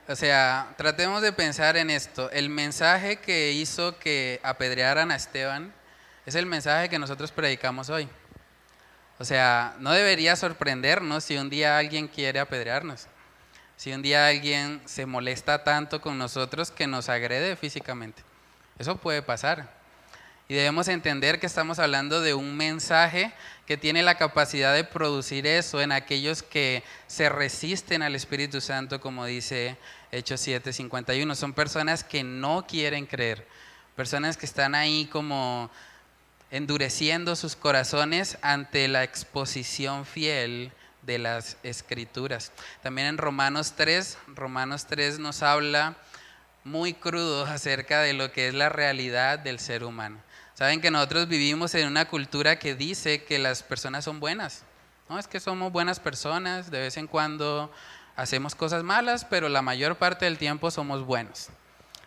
[SPEAKER 1] O sea, tratemos de pensar en esto. El mensaje que hizo que apedrearan a Esteban es el mensaje que nosotros predicamos hoy. O sea, no debería sorprendernos si un día alguien quiere apedrearnos, si un día alguien se molesta tanto con nosotros que nos agrede físicamente. Eso puede pasar. Y debemos entender que estamos hablando de un mensaje que tiene la capacidad de producir eso en aquellos que se resisten al Espíritu Santo, como dice Hechos 7:51. Son personas que no quieren creer, personas que están ahí como endureciendo sus corazones ante la exposición fiel de las escrituras. También en Romanos 3, Romanos 3 nos habla muy crudo acerca de lo que es la realidad del ser humano. Saben que nosotros vivimos en una cultura que dice que las personas son buenas. No es que somos buenas personas, de vez en cuando hacemos cosas malas, pero la mayor parte del tiempo somos buenos.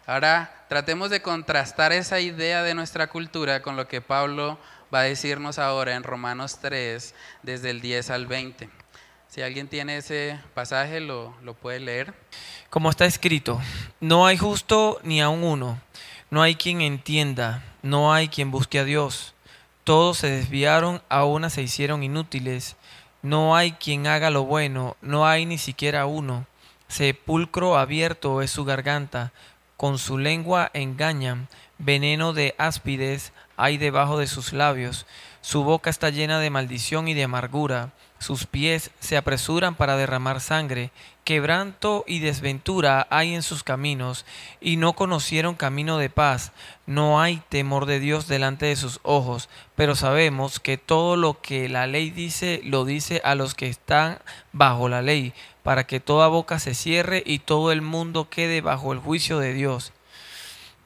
[SPEAKER 1] Ahora tratemos de contrastar esa idea de nuestra cultura con lo que Pablo va a decirnos ahora en Romanos 3, desde el 10 al 20. Si alguien tiene ese pasaje, lo, lo puede leer.
[SPEAKER 7] Como está escrito, no hay justo ni aun uno, no hay quien entienda, no hay quien busque a Dios. Todos se desviaron, a una se hicieron inútiles. No hay quien haga lo bueno, no hay ni siquiera uno. Sepulcro abierto es su garganta, con su lengua engañan, veneno de áspides hay debajo de sus labios. Su boca está llena de maldición y de amargura. Sus pies se apresuran para derramar sangre. Quebranto y desventura hay en sus caminos, y no conocieron camino de paz. No hay temor de Dios delante de sus ojos, pero sabemos que todo lo que la ley dice lo dice a los que están bajo la ley, para que toda boca se cierre y todo el mundo quede bajo el juicio de Dios.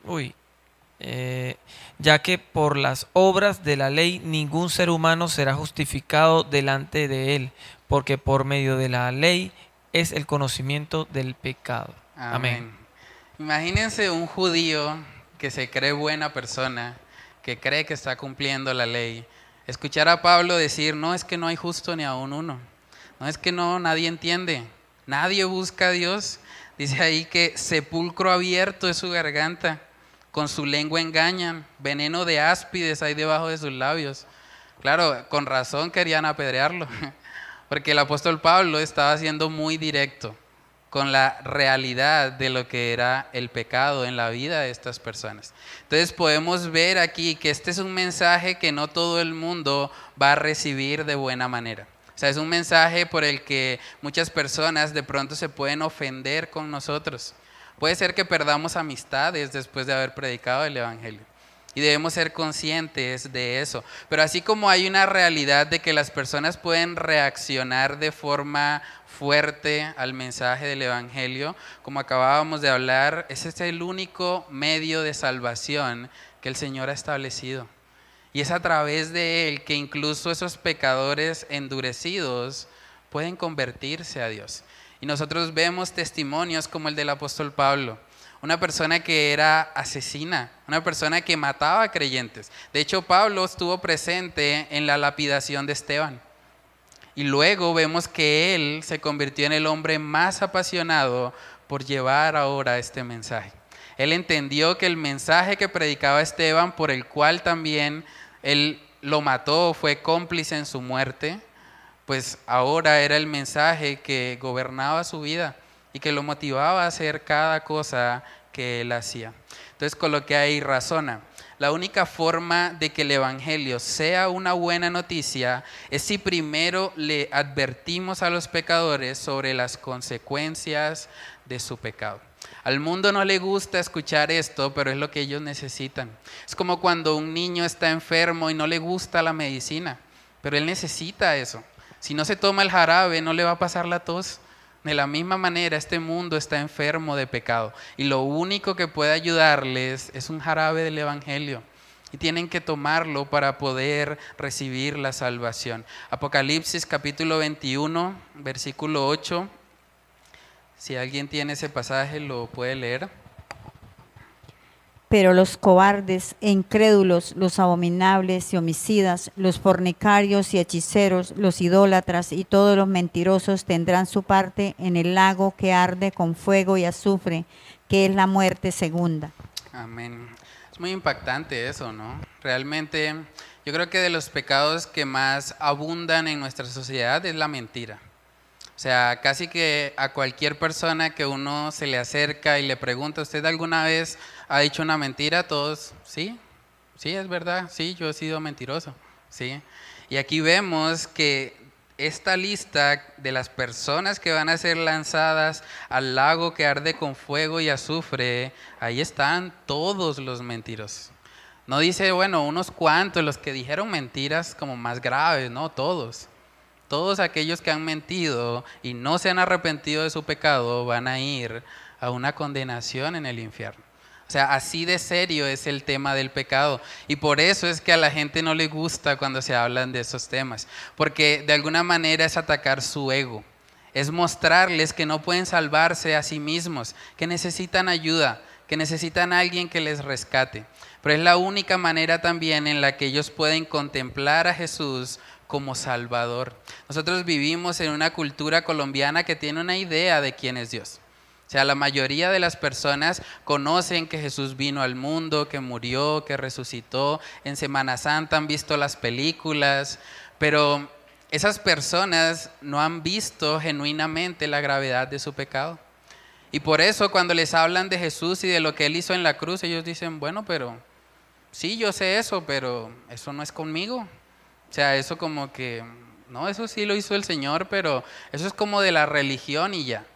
[SPEAKER 7] Uy, eh, ya que por las obras de la ley ningún ser humano será justificado delante de él, porque por medio de la ley es el conocimiento del pecado. Amén.
[SPEAKER 1] Imagínense un judío que se cree buena persona, que cree que está cumpliendo la ley. Escuchar a Pablo decir, no es que no hay justo ni aún uno. No es que no, nadie entiende. Nadie busca a Dios. Dice ahí que sepulcro abierto es su garganta con su lengua engañan, veneno de áspides hay debajo de sus labios. Claro, con razón querían apedrearlo, *laughs* porque el apóstol Pablo estaba siendo muy directo con la realidad de lo que era el pecado en la vida de estas personas. Entonces podemos ver aquí que este es un mensaje que no todo el mundo va a recibir de buena manera. O sea, es un mensaje por el que muchas personas de pronto se pueden ofender con nosotros. Puede ser que perdamos amistades después de haber predicado el Evangelio. Y debemos ser conscientes de eso. Pero así como hay una realidad de que las personas pueden reaccionar de forma fuerte al mensaje del Evangelio, como acabábamos de hablar, ese es el único medio de salvación que el Señor ha establecido. Y es a través de él que incluso esos pecadores endurecidos pueden convertirse a Dios. Y nosotros vemos testimonios como el del apóstol Pablo, una persona que era asesina, una persona que mataba a creyentes. De hecho, Pablo estuvo presente en la lapidación de Esteban. Y luego vemos que él se convirtió en el hombre más apasionado por llevar ahora este mensaje. Él entendió que el mensaje que predicaba Esteban, por el cual también él lo mató, fue cómplice en su muerte, pues ahora era el mensaje que gobernaba su vida y que lo motivaba a hacer cada cosa que él hacía. Entonces que ahí razona. La única forma de que el Evangelio sea una buena noticia es si primero le advertimos a los pecadores sobre las consecuencias de su pecado. Al mundo no le gusta escuchar esto, pero es lo que ellos necesitan. Es como cuando un niño está enfermo y no le gusta la medicina, pero él necesita eso. Si no se toma el jarabe, no le va a pasar la tos. De la misma manera, este mundo está enfermo de pecado y lo único que puede ayudarles es un jarabe del Evangelio. Y tienen que tomarlo para poder recibir la salvación. Apocalipsis capítulo 21, versículo 8. Si alguien tiene ese pasaje, lo puede leer.
[SPEAKER 12] Pero los cobardes e incrédulos, los abominables y homicidas, los fornicarios y hechiceros, los idólatras y todos los mentirosos tendrán su parte en el lago que arde con fuego y azufre, que es la muerte segunda.
[SPEAKER 1] Amén. Es muy impactante eso, ¿no? Realmente yo creo que de los pecados que más abundan en nuestra sociedad es la mentira. O sea, casi que a cualquier persona que uno se le acerca y le pregunta, ¿usted alguna vez ha dicho una mentira? Todos, sí, sí, es verdad, sí, yo he sido mentiroso, sí. Y aquí vemos que esta lista de las personas que van a ser lanzadas al lago que arde con fuego y azufre, ahí están todos los mentirosos. No dice, bueno, unos cuantos, los que dijeron mentiras como más graves, no, todos. todos aquellos que han mentido y no se han arrepentido de su pecado van a ir a una condenación en el infierno. O sea, así de serio es el tema del pecado. Y por eso es que a la gente no le gusta cuando se hablan de esos temas. Porque de alguna manera es atacar su ego. Es mostrarles que no pueden salvarse a sí mismos, que necesitan ayuda, que necesitan a alguien que les rescate. Pero es la única manera también en la que ellos pueden contemplar a Jesús como Salvador. Nosotros vivimos en una cultura colombiana que tiene una idea de quién es Dios. O sea, la mayoría de las personas conocen que Jesús vino al mundo, que murió, que resucitó. En Semana Santa han visto las películas, pero esas personas no han visto genuinamente la gravedad de su pecado. Y por eso cuando les hablan de Jesús y de lo que Él hizo en la cruz, ellos dicen, bueno, pero sí, yo sé eso, pero eso no es conmigo. O sea, eso como que, no, eso sí lo hizo el Señor, pero eso es como de la religión y ya.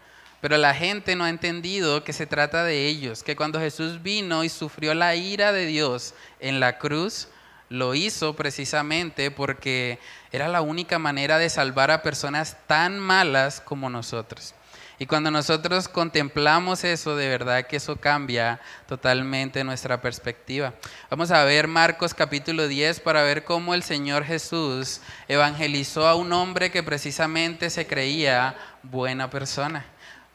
[SPEAKER 1] Pero la gente no ha entendido que se trata de ellos, que cuando Jesús vino y sufrió la ira de Dios en la cruz, lo hizo precisamente porque era la única manera de salvar a personas tan malas como nosotros. Y cuando nosotros contemplamos eso, de verdad que eso cambia totalmente nuestra perspectiva. Vamos a ver Marcos capítulo 10 para ver cómo el Señor Jesús evangelizó a un hombre que precisamente se creía buena persona.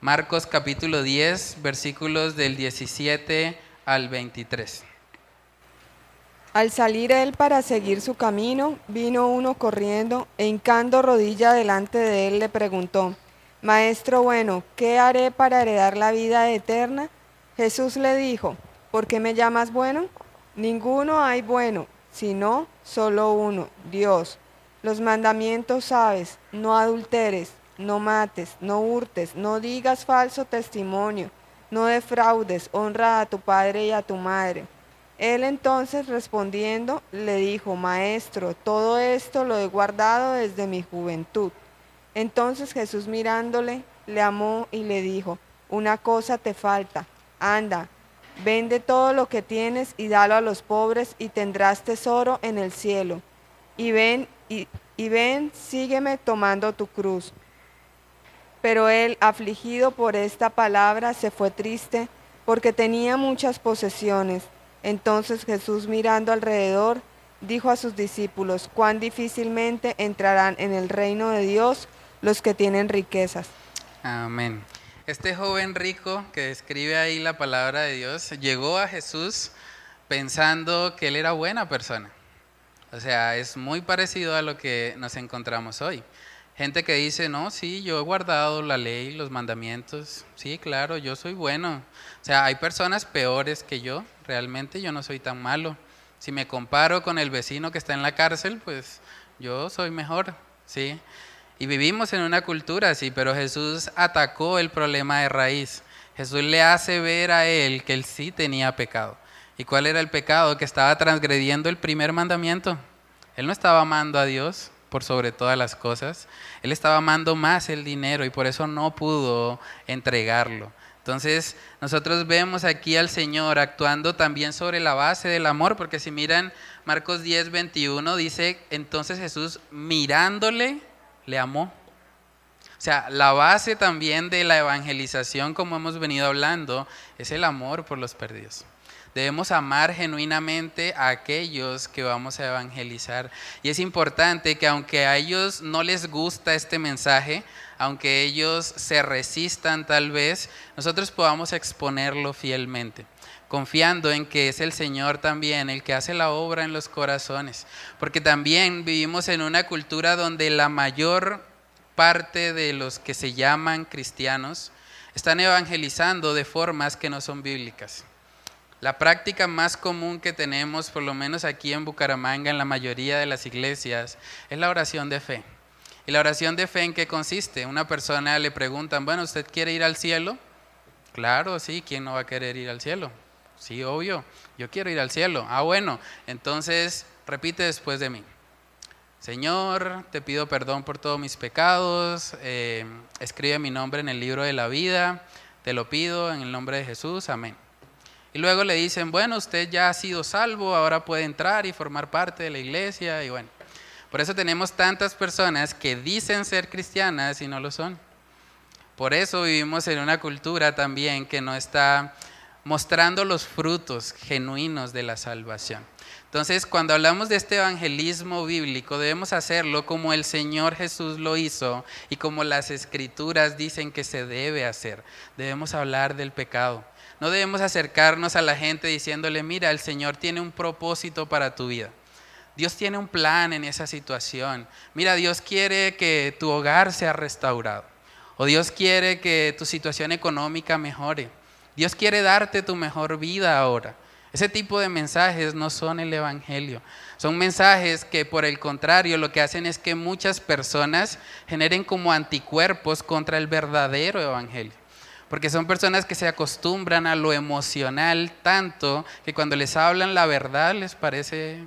[SPEAKER 1] Marcos capítulo 10, versículos del 17 al 23.
[SPEAKER 11] Al salir él para seguir su camino, vino uno corriendo e hincando rodilla delante de él le preguntó, Maestro bueno, ¿qué haré para heredar la vida eterna? Jesús le dijo, ¿por qué me llamas bueno? Ninguno hay bueno, sino solo uno, Dios. Los mandamientos sabes, no adulteres, no mates, no hurtes, no digas falso testimonio, no defraudes, honra a tu padre y a tu madre. Él entonces respondiendo le dijo, Maestro, todo esto lo he guardado desde mi juventud. Entonces Jesús mirándole, le amó y le dijo, una cosa te falta, anda, vende todo lo que tienes y dalo a los pobres y tendrás tesoro en el cielo. Y ven, y, y ven, sígueme tomando tu cruz. Pero él, afligido por esta palabra, se fue triste porque tenía muchas posesiones. Entonces Jesús mirando alrededor, dijo a sus discípulos, cuán difícilmente entrarán en el reino de Dios los que tienen riquezas.
[SPEAKER 1] Amén. Este joven rico que describe ahí la palabra de Dios llegó a Jesús pensando que él era buena persona. O sea, es muy parecido a lo que nos encontramos hoy. Gente que dice, no, sí, yo he guardado la ley, los mandamientos, sí, claro, yo soy bueno. O sea, hay personas peores que yo, realmente yo no soy tan malo. Si me comparo con el vecino que está en la cárcel, pues yo soy mejor, ¿sí? Y vivimos en una cultura así, pero Jesús atacó el problema de raíz. Jesús le hace ver a él que él sí tenía pecado. ¿Y cuál era el pecado? Que estaba transgrediendo el primer mandamiento. Él no estaba amando a Dios por sobre todas las cosas. Él estaba amando más el dinero y por eso no pudo entregarlo. Entonces, nosotros vemos aquí al Señor actuando también sobre la base del amor, porque si miran Marcos 10, 21, dice, entonces Jesús mirándole, le amó. O sea, la base también de la evangelización, como hemos venido hablando, es el amor por los perdidos. Debemos amar genuinamente a aquellos que vamos a evangelizar. Y es importante que aunque a ellos no les gusta este mensaje, aunque ellos se resistan tal vez, nosotros podamos exponerlo fielmente confiando en que es el Señor también el que hace la obra en los corazones. Porque también vivimos en una cultura donde la mayor parte de los que se llaman cristianos están evangelizando de formas que no son bíblicas. La práctica más común que tenemos, por lo menos aquí en Bucaramanga, en la mayoría de las iglesias, es la oración de fe. ¿Y la oración de fe en qué consiste? Una persona le preguntan, bueno, ¿usted quiere ir al cielo? Claro, sí, ¿quién no va a querer ir al cielo? Sí, obvio, yo quiero ir al cielo. Ah, bueno, entonces repite después de mí. Señor, te pido perdón por todos mis pecados, eh, escribe mi nombre en el libro de la vida, te lo pido en el nombre de Jesús, amén. Y luego le dicen, bueno, usted ya ha sido salvo, ahora puede entrar y formar parte de la iglesia, y bueno. Por eso tenemos tantas personas que dicen ser cristianas y no lo son. Por eso vivimos en una cultura también que no está mostrando los frutos genuinos de la salvación. Entonces, cuando hablamos de este evangelismo bíblico, debemos hacerlo como el Señor Jesús lo hizo y como las escrituras dicen que se debe hacer. Debemos hablar del pecado. No debemos acercarnos a la gente diciéndole, mira, el Señor tiene un propósito para tu vida. Dios tiene un plan en esa situación. Mira, Dios quiere que tu hogar sea restaurado. O Dios quiere que tu situación económica mejore. Dios quiere darte tu mejor vida ahora. Ese tipo de mensajes no son el Evangelio. Son mensajes que por el contrario lo que hacen es que muchas personas generen como anticuerpos contra el verdadero Evangelio. Porque son personas que se acostumbran a lo emocional tanto que cuando les hablan la verdad les parece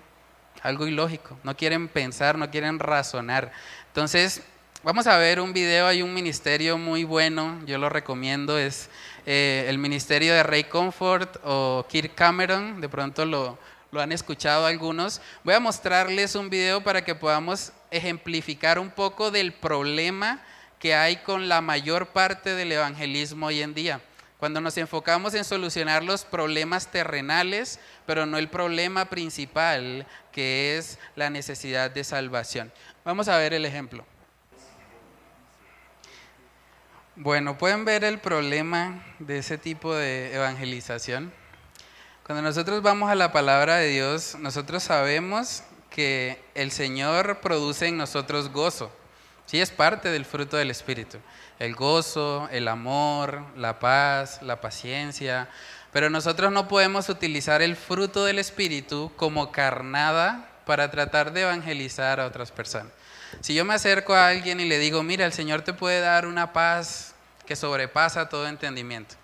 [SPEAKER 1] algo ilógico. No quieren pensar, no quieren razonar. Entonces, vamos a ver un video, hay un ministerio muy bueno, yo lo recomiendo, es eh, el ministerio de Ray Comfort o Kirk Cameron, de pronto lo, lo han escuchado algunos. Voy a mostrarles un video para que podamos ejemplificar un poco del problema que hay con la mayor parte del evangelismo hoy en día. Cuando nos enfocamos en solucionar los problemas terrenales, pero no el problema principal, que es la necesidad de salvación. Vamos a ver el ejemplo. Bueno, pueden ver el problema de ese tipo de evangelización. Cuando nosotros vamos a la palabra de Dios, nosotros sabemos que el Señor produce en nosotros gozo. Sí, es parte del fruto del Espíritu. El gozo, el amor, la paz, la paciencia. Pero nosotros no podemos utilizar el fruto del Espíritu como carnada para tratar de evangelizar a otras personas. Si yo me acerco a alguien y le digo, mira, el Señor te puede dar una paz que sobrepasa todo entendimiento.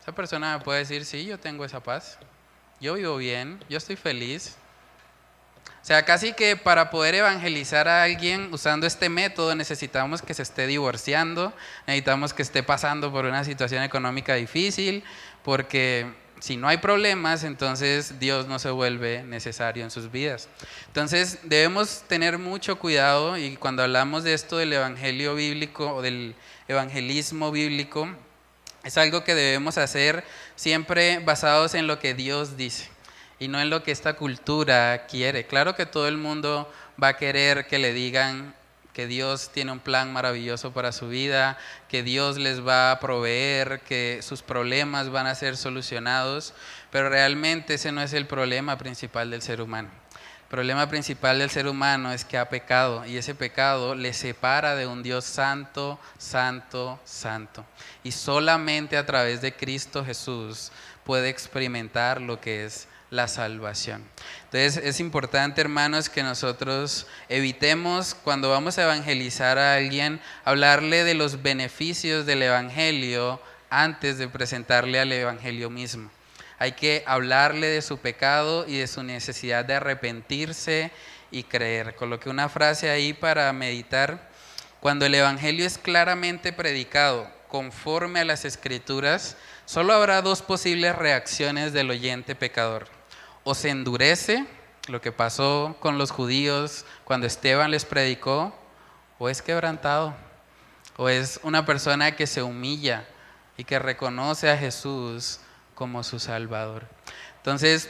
[SPEAKER 1] Esa persona me puede decir, sí, yo tengo esa paz. Yo vivo bien, yo estoy feliz. O sea, casi que para poder evangelizar a alguien usando este método necesitamos que se esté divorciando, necesitamos que esté pasando por una situación económica difícil, porque si no hay problemas, entonces Dios no se vuelve necesario en sus vidas. Entonces debemos tener mucho cuidado y cuando hablamos de esto del evangelio bíblico o del evangelismo bíblico, es algo que debemos hacer siempre basados en lo que Dios dice y no en lo que esta cultura quiere. Claro que todo el mundo va a querer que le digan que Dios tiene un plan maravilloso para su vida, que Dios les va a proveer, que sus problemas van a ser solucionados, pero realmente ese no es el problema principal del ser humano. El problema principal del ser humano es que ha pecado y ese pecado le separa de un Dios santo, santo, santo. Y solamente a través de Cristo Jesús puede experimentar lo que es la salvación. Entonces es importante, hermanos, que nosotros evitemos cuando vamos a evangelizar a alguien, hablarle de los beneficios del Evangelio antes de presentarle al Evangelio mismo. Hay que hablarle de su pecado y de su necesidad de arrepentirse y creer. Coloqué una frase ahí para meditar. Cuando el Evangelio es claramente predicado conforme a las escrituras, solo habrá dos posibles reacciones del oyente pecador o se endurece, lo que pasó con los judíos cuando Esteban les predicó, o es quebrantado, o es una persona que se humilla y que reconoce a Jesús como su Salvador. Entonces,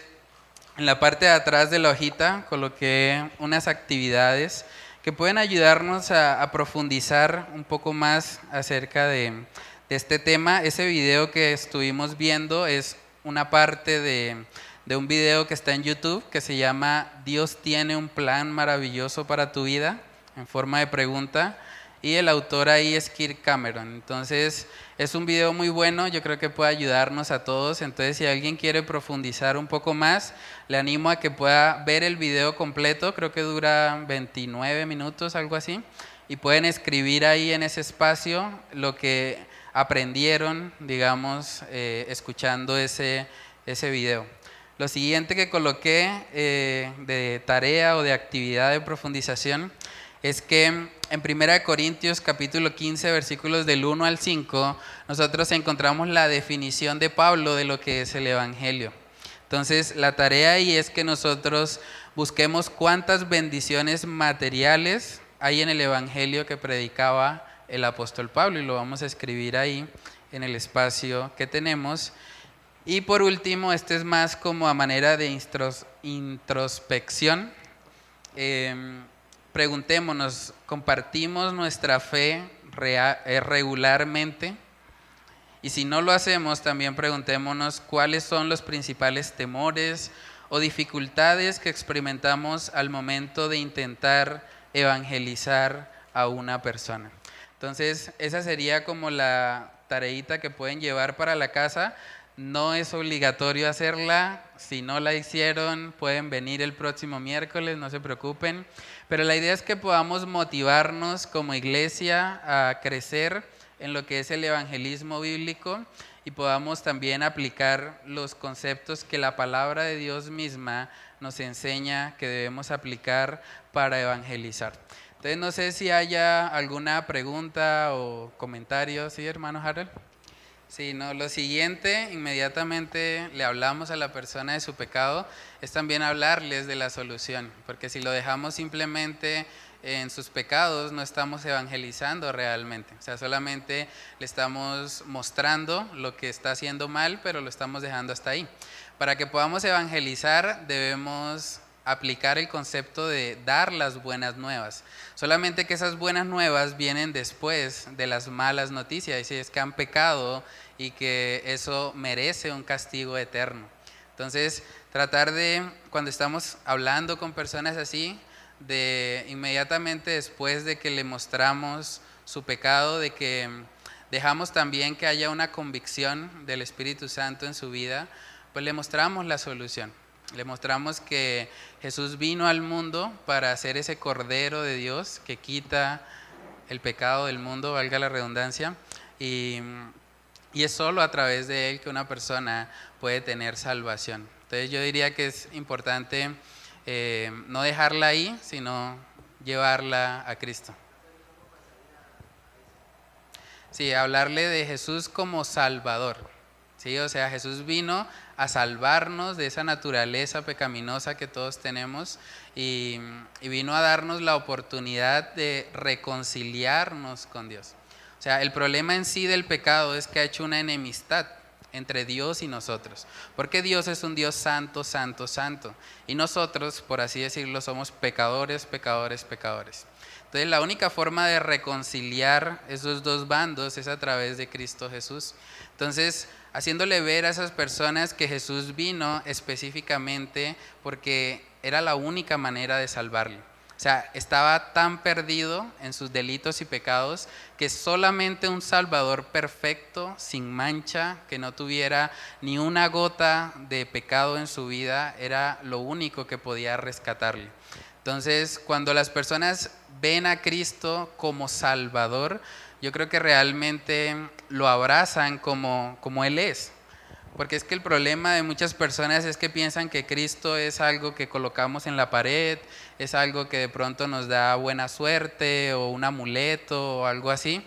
[SPEAKER 1] en la parte de atrás de la hojita coloqué unas actividades que pueden ayudarnos a, profundizar un poco más acerca de, este tema. Ese video que estuvimos viendo es una parte de de un video que está en YouTube que se llama Dios tiene un plan maravilloso para tu vida, en forma de pregunta. Y el autor ahí es Kirk Cameron. Entonces es un video muy bueno, yo creo que puede ayudarnos a todos. Entonces si alguien quiere profundizar un poco más, le animo a que pueda ver el video completo, creo que dura 29 minutos, algo así. Y pueden escribir ahí en ese espacio lo que aprendieron, digamos, eh, escuchando ese, ese video. Lo siguiente que coloqué eh, de tarea o de actividad de profundización es que en 1 Corintios capítulo 15 versículos del 1 al 5 nosotros encontramos la definición de Pablo de lo que es el Evangelio. Entonces, la tarea ahí es que nosotros busquemos cuántas bendiciones materiales hay en el Evangelio que predicaba el apóstol Pablo y lo vamos a escribir ahí en el espacio que tenemos. Y por último, este es más como a manera de introspección. Em, preguntémonos, ¿compartimos nuestra fe eh, regularmente? Y si no lo hacemos, también preguntémonos cuáles son los principales temores o dificultades que experimentamos al momento de intentar evangelizar a una persona. Entonces, esa sería como la tareita que pueden llevar para la casa. No es obligatorio hacerla. Si no la hicieron, pueden venir el próximo miércoles, no se preocupen. Pero la idea es que podamos motivarnos como iglesia a crecer en lo que es el evangelismo bíblico y podamos también aplicar los conceptos que la palabra de Dios misma nos enseña que debemos aplicar para evangelizar. Entonces no sé si haya alguna pregunta o comentario, ¿sí, hermano Harold? Sí, no, lo siguiente, inmediatamente le hablamos a la persona de su pecado, es también hablarles de la solución, porque si lo dejamos simplemente en sus pecados, no estamos evangelizando realmente. O sea, solamente le estamos mostrando lo que está haciendo mal, pero lo estamos dejando hasta ahí. Para que podamos evangelizar, debemos aplicar el concepto de dar las buenas nuevas. Solamente que esas buenas nuevas vienen después de las malas noticias, y es que han pecado y que eso merece un castigo eterno. Entonces, tratar de, cuando estamos hablando con personas así, de inmediatamente después de que le mostramos su pecado, de que dejamos también que haya una convicción del Espíritu Santo en su vida, pues le mostramos la solución. Le mostramos que Jesús vino al mundo para ser ese Cordero de Dios que quita el pecado del mundo, valga la redundancia, y, y es solo a través de él que una persona puede tener salvación. Entonces yo diría que es importante eh, no dejarla ahí, sino llevarla a Cristo. Sí, hablarle de Jesús como Salvador. Sí, o sea, Jesús vino a salvarnos de esa naturaleza pecaminosa que todos tenemos y, y, vino a darnos la oportunidad de reconciliarnos con Dios. Sea, el problema en sí del pecado es que ha hecho una enemistad entre Dios y nosotros. Porque Dios es un Dios santo, santo, santo. Y nosotros, por así decirlo, somos pecadores, pecadores, pecadores. Entonces la única forma de reconciliar esos dos bandos es a través de Cristo Jesús. Entonces, haciéndole ver a esas personas que Jesús vino específicamente porque era la única manera de salvarle. O sea, estaba tan perdido en sus delitos y pecados que solamente un Salvador perfecto, sin mancha, que no tuviera ni una gota de pecado en su vida, era lo único que podía rescatarle. Entonces, cuando las personas ven a Cristo como Salvador, yo creo que realmente lo abrazan como, como Él es. Porque es que el problema de muchas personas es que piensan que Cristo es algo que colocamos en la pared, es algo que de pronto nos da buena suerte o un amuleto o algo así.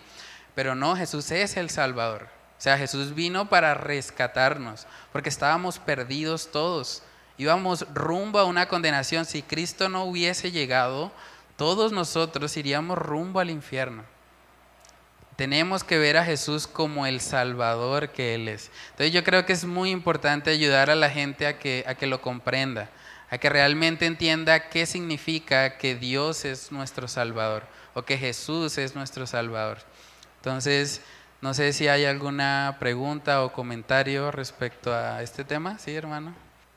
[SPEAKER 1] Pero no, Jesús es el Salvador. O sea, Jesús vino para rescatarnos, porque estábamos perdidos todos. Íbamos rumbo a una condenación. Si Cristo no hubiese llegado, todos nosotros iríamos rumbo al infierno. Tenemos que ver a Jesús como el Salvador que Él es. Entonces yo creo que es muy importante ayudar a la gente a que, a que lo comprenda, a que realmente entienda qué significa que Dios es nuestro Salvador o que Jesús es nuestro Salvador. Entonces, no sé si hay alguna pregunta o comentario respecto a este tema, ¿sí, hermano?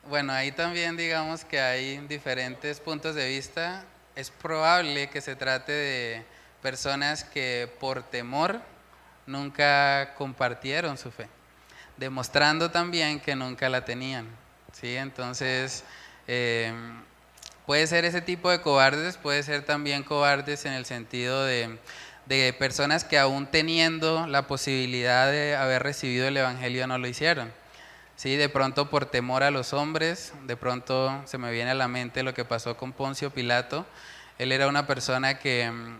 [SPEAKER 1] Bueno, ahí también digamos que hay diferentes puntos de vista. Es probable que se trate de personas que por temor nunca compartieron su fe, demostrando también que nunca la tenían. ¿sí? Entonces, em, puede ser ese tipo de cobardes, puede ser también cobardes en el sentido de, de personas que aún teniendo la posibilidad de haber recibido el Evangelio no lo hicieron. Sí, de pronto por temor a los hombres, de pronto se me viene a la mente lo que pasó con Poncio Pilato. Él era una persona que em,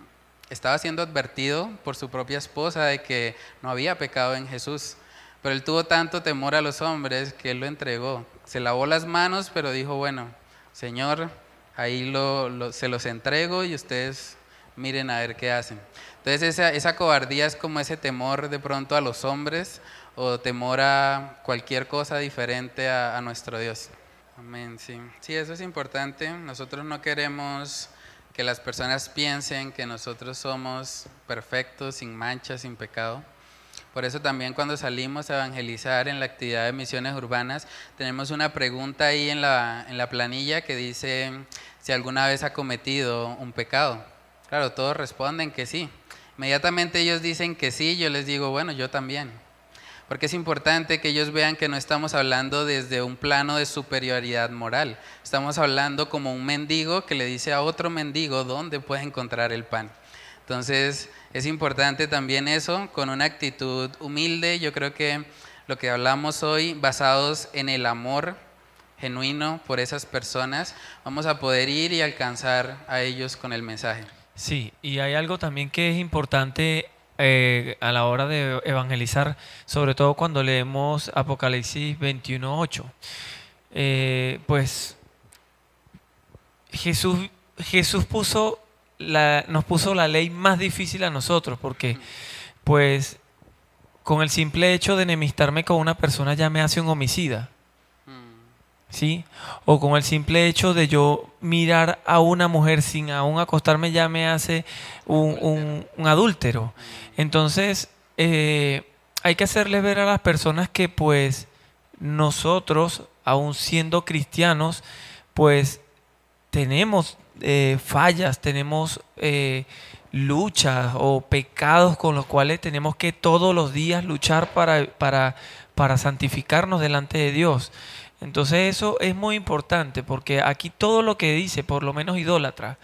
[SPEAKER 1] estaba siendo advertido por su propia esposa de que no había pecado en Jesús, Pero él tuvo tanto temor a los hombres que él lo entregó. Se lavó las manos, pero dijo, bueno, Señor, ahí lo, se los entrego y ustedes miren a ver qué hacen. Entonces esa, cobardía es como ese temor de pronto a los hombres o temor a cualquier cosa diferente a, a nuestro Dios. Amén, sí. Sí, eso es importante. Nosotros no queremos que las personas piensen que nosotros somos perfectos, sin mancha, sin pecado. Por eso también cuando salimos a evangelizar en la actividad de misiones urbanas, tenemos una pregunta ahí en la, en la planilla que dice si alguna vez ha cometido un pecado. Claro, todos responden que sí. Inmediatamente ellos dicen que sí, yo les digo, bueno, yo también. Porque es importante que ellos vean que no estamos hablando desde un plano de superioridad moral. Estamos hablando como un mendigo que le dice a otro mendigo dónde puede encontrar el pan. Entonces es importante también eso, con una actitud humilde. Yo creo que lo que hablamos hoy, basados en el amor genuino por esas personas, vamos a poder ir y alcanzar a ellos con el mensaje.
[SPEAKER 7] Sí, y hay algo también que es importante eh, a la hora de evangelizar, sobre todo cuando leemos Apocalipsis 21.8. Eh, pues Jesús, Jesús puso la, nos puso la ley más difícil a nosotros, porque pues con el simple hecho de enemistarme con una persona ya me hace un homicida. ¿Sí? O con el simple hecho de yo mirar a una mujer sin aún acostarme ya me hace un, un adúltero. Entonces, eh, hay que hacerle ver a las personas que pues nosotros, aún siendo cristianos, pues tenemos eh, fallas, tenemos eh, luchas o pecados con los cuales tenemos que todos los días luchar para, para, para santificarnos delante de Dios. Entonces eso es muy importante porque aquí todo lo que dice, por lo menos idólatra,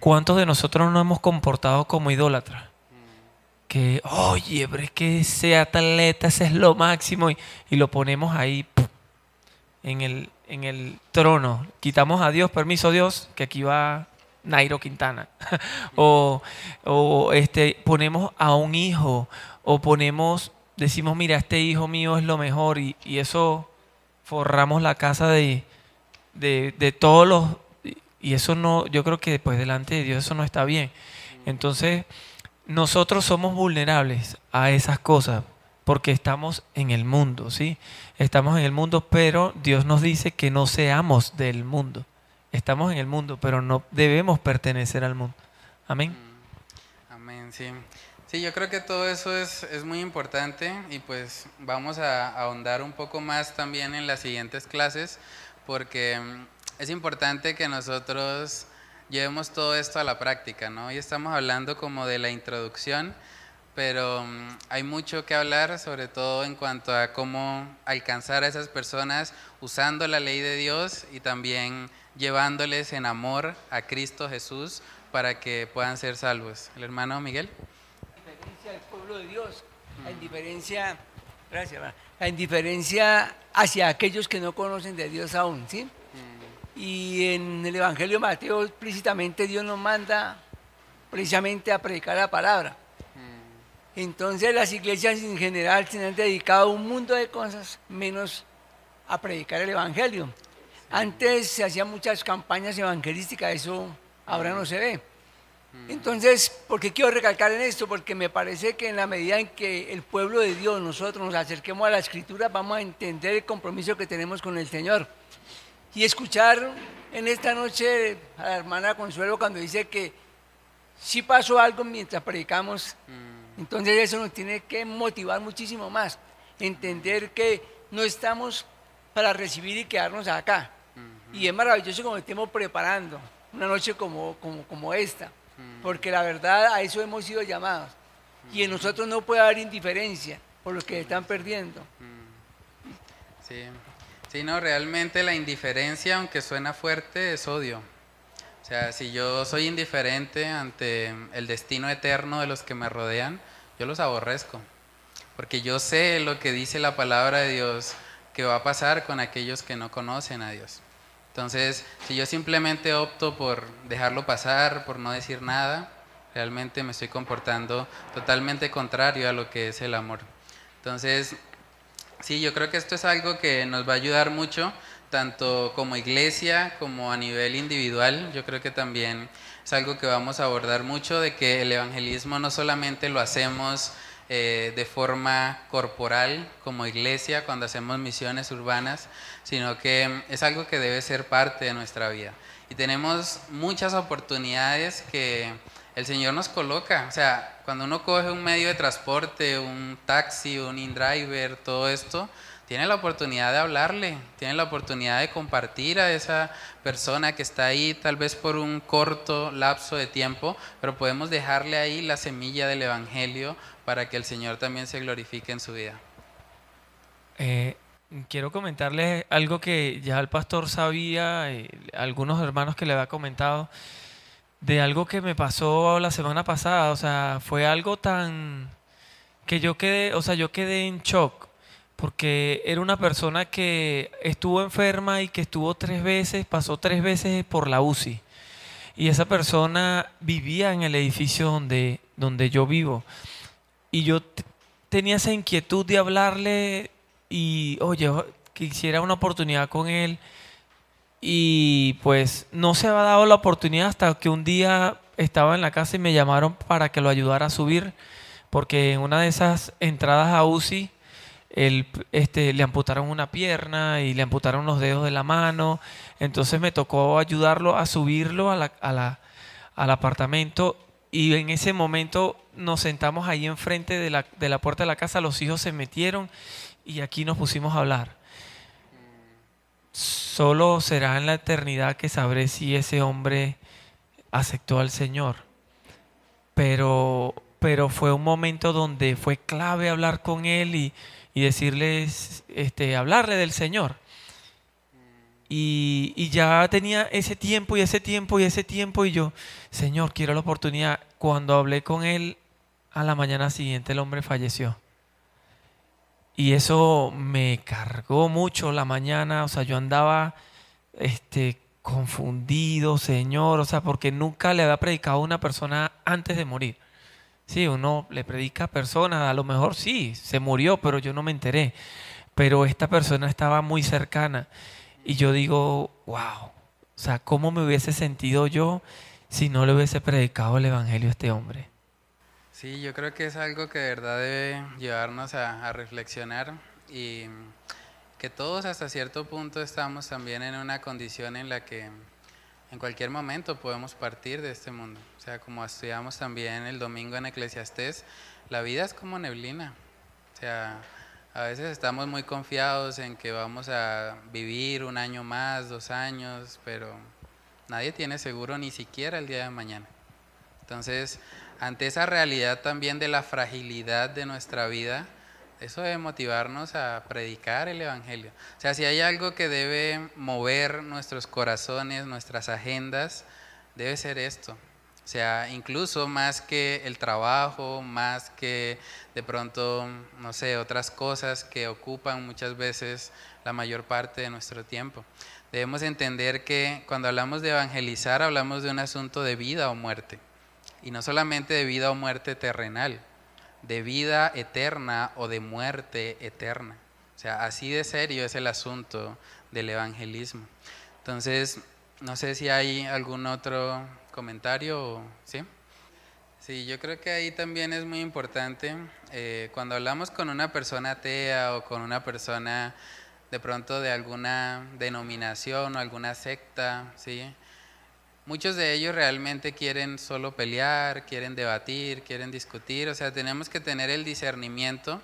[SPEAKER 7] ¿cuántos de nosotros no hemos comportado como idólatras? que, oye, pero es que ese atleta, ese es lo máximo, y, lo ponemos ahí en el, en el trono. Quitamos a Dios, permiso Dios, que aquí va Nairo Quintana. *laughs* o, o este, ponemos a un hijo, o ponemos, decimos, mira, este hijo mío es lo mejor, y, y eso forramos la casa de, de, de todos los... Y eso no, yo creo que después delante de Dios eso no está bien. Entonces, nosotros somos vulnerables a esas cosas porque estamos en el mundo, ¿sí? Estamos en el mundo, pero Dios nos dice que no seamos del mundo. Estamos en el mundo, pero no debemos pertenecer al mundo. Amén.
[SPEAKER 1] Mm, amén, sí. Sí, yo creo que todo eso es, es muy importante y pues vamos a ahondar un poco más también en las siguientes clases porque mm, es importante que nosotros llevemos todo esto a la práctica, ¿no? Hoy estamos hablando como de la introducción, pero mm, hay mucho que hablar, sobre todo en cuanto a cómo alcanzar a esas personas usando la ley de Dios y también llevándoles en amor a Cristo Jesús para que puedan ser salvos. El hermano Miguel.
[SPEAKER 13] La indiferencia del pueblo de Dios, la indiferencia, gracias, la indiferencia hacia aquellos que no conocen de Dios aún, ¿sí? Y en el Evangelio de Mateo explícitamente Dios nos manda precisamente a predicar la palabra. Entonces las iglesias en general se han dedicado a un mundo de cosas menos a predicar el Evangelio. Antes se hacían muchas campañas evangelísticas, eso ahora no se ve. Entonces, ¿por qué quiero recalcar en esto? Porque me parece que en la medida en que el pueblo de Dios, nosotros nos acerquemos a la escritura, vamos a entender el compromiso que tenemos con el Señor y escuchar en esta noche a la hermana Consuelo cuando dice que si pasó algo mientras predicamos, mm. Entonces eso nos tiene que motivar muchísimo más, entender que no estamos para recibir y quedarnos acá. Y es maravilloso como estemos preparando una noche como, como, como esta, porque la verdad a eso hemos sido llamados. Y en nosotros no puede haber indiferencia por lo que están perdiendo.
[SPEAKER 1] Sí. Sí, no, realmente la indiferencia, aunque suena fuerte, es odio. O sea, si yo soy indiferente ante el destino eterno de los que me rodean, yo los aborrezco. Porque yo sé lo que dice la palabra de Dios que va a pasar con aquellos que no conocen a Dios. Entonces, si yo simplemente opto por dejarlo pasar, por no decir nada, realmente me estoy comportando totalmente contrario a lo que es el amor. Entonces, Sí, yo creo que esto es algo que nos va a ayudar mucho, tanto como iglesia como a nivel individual. Yo creo que también es algo que vamos a abordar mucho, de que el evangelismo no solamente lo hacemos eh, de forma corporal como iglesia cuando hacemos misiones urbanas, sino que es algo que debe ser parte de nuestra vida. Y tenemos muchas oportunidades que el Señor nos coloca. O sea, cuando uno coge un medio de transporte, un taxi, un in-driver, todo esto, tiene la oportunidad de hablarle, tiene la oportunidad de compartir a esa persona que está ahí tal vez por un corto lapso de tiempo, pero podemos dejarle ahí la semilla del Evangelio para que el Señor también se glorifique en su vida.
[SPEAKER 7] Eh, quiero comentarles algo que ya el pastor sabía, eh, algunos hermanos que le había comentado, de algo que me pasó la semana pasada. O sea, fue algo tan que yo quedé, o sea, yo quedé en shock porque era una persona que estuvo enferma y que estuvo tres veces, pasó tres veces por la UCI. Y esa persona vivía en el edificio donde, donde yo vivo. Y yo tenía esa inquietud de hablarle y, oye, quisiera una oportunidad con él. Y pues no se había dado la oportunidad hasta que un día estaba en la casa y me llamaron para que lo ayudara a subir, porque en una de esas entradas a UCI él, este, le amputaron una pierna y le amputaron los dedos de la mano. Entonces me tocó ayudarlo a subirlo a la, al apartamento y en ese momento nos sentamos ahí enfrente de la, puerta de la casa, los hijos se metieron y aquí nos pusimos a hablar. Solo será en la eternidad que sabré si ese hombre aceptó al Señor. Pero, fue un momento donde fue clave hablar con él y decirles, este, hablarle del Señor. Y, ya tenía ese tiempo y ese tiempo y ese tiempo y yo, Señor, quiero la oportunidad. Cuando hablé con él, a la mañana siguiente el hombre falleció. Y eso me cargó mucho la mañana, o sea, yo andaba este, confundido, Señor, o sea, porque nunca le había predicado a una persona antes de morir. Sí, uno le predica a personas, a lo mejor sí, se murió, pero yo no me enteré. Pero esta persona estaba muy cercana. Y yo digo, wow, o sea, ¿cómo me hubiese sentido yo si no le hubiese predicado el Evangelio a este hombre?
[SPEAKER 1] Sí, yo creo que es algo que de verdad debe llevarnos a, a reflexionar y que todos hasta cierto punto estamos también en una condición en la que en cualquier momento podemos partir de este mundo. O sea, como estudiamos también el domingo en Eclesiastés, la vida es como neblina. O sea, a veces estamos muy confiados en que vamos a vivir un año más, dos años, pero nadie tiene seguro ni siquiera el día de mañana. Entonces, ante esa realidad también de la fragilidad de nuestra vida, eso debe motivarnos a predicar el Evangelio. O sea, si hay algo que debe mover nuestros corazones, nuestras agendas, debe ser esto. O sea, incluso más que el trabajo, más que de pronto, no sé, otras cosas que ocupan muchas veces la mayor parte de nuestro tiempo. Debemos entender que cuando hablamos de evangelizar, hablamos de un asunto de vida o muerte. Y no solamente de vida o muerte terrenal, de vida eterna o de muerte eterna. O sea, así de serio es el asunto del evangelismo. Entonces, no sé si hay algún otro comentario, ¿sí? Sí, yo creo que ahí también es muy importante, eh, cuando hablamos con una persona atea o con una persona de pronto de alguna denominación o alguna secta, ¿sí? Muchos de ellos realmente quieren solo pelear, quieren debatir, quieren discutir, o sea, tenemos que tener el discernimiento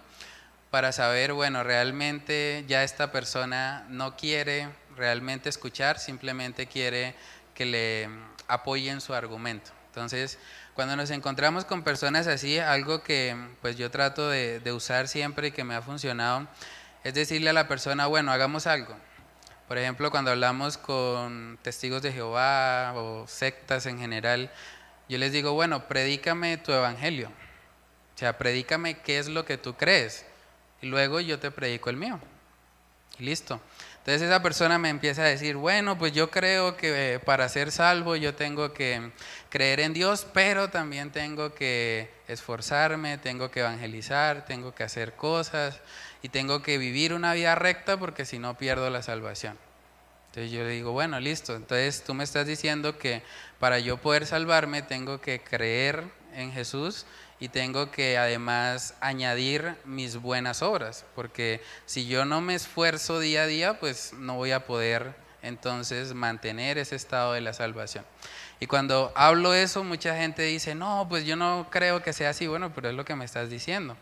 [SPEAKER 1] para saber, bueno, realmente ya esta persona no quiere realmente escuchar, simplemente quiere que le apoyen su argumento. Entonces, cuando nos encontramos con personas así, algo que pues yo trato de, de usar siempre y que me ha funcionado, es decirle a la persona, bueno, hagamos algo. Por ejemplo, cuando hablamos con testigos de Jehová o sectas en general, yo les digo, bueno, predícame tu evangelio. O sea, predícame qué es lo que tú crees. Y luego yo te predico el mío. Listo. Entonces esa persona me empieza a decir, bueno, pues yo creo que eh, para ser salvo yo tengo que creer en Dios, pero también tengo que esforzarme, tengo que evangelizar, tengo que hacer cosas y tengo que vivir una vida recta porque si no pierdo la salvación. Entonces yo le digo, bueno, listo, entonces tú me estás diciendo que para yo poder salvarme tengo que creer en Jesús y tengo que además añadir mis buenas obras, porque si yo no me esfuerzo día a día, pues no voy a poder entonces mantener ese estado de la salvación. Y cuando hablo eso, mucha gente dice, no, pues yo no creo que sea así, bueno, pero es lo que me estás diciendo.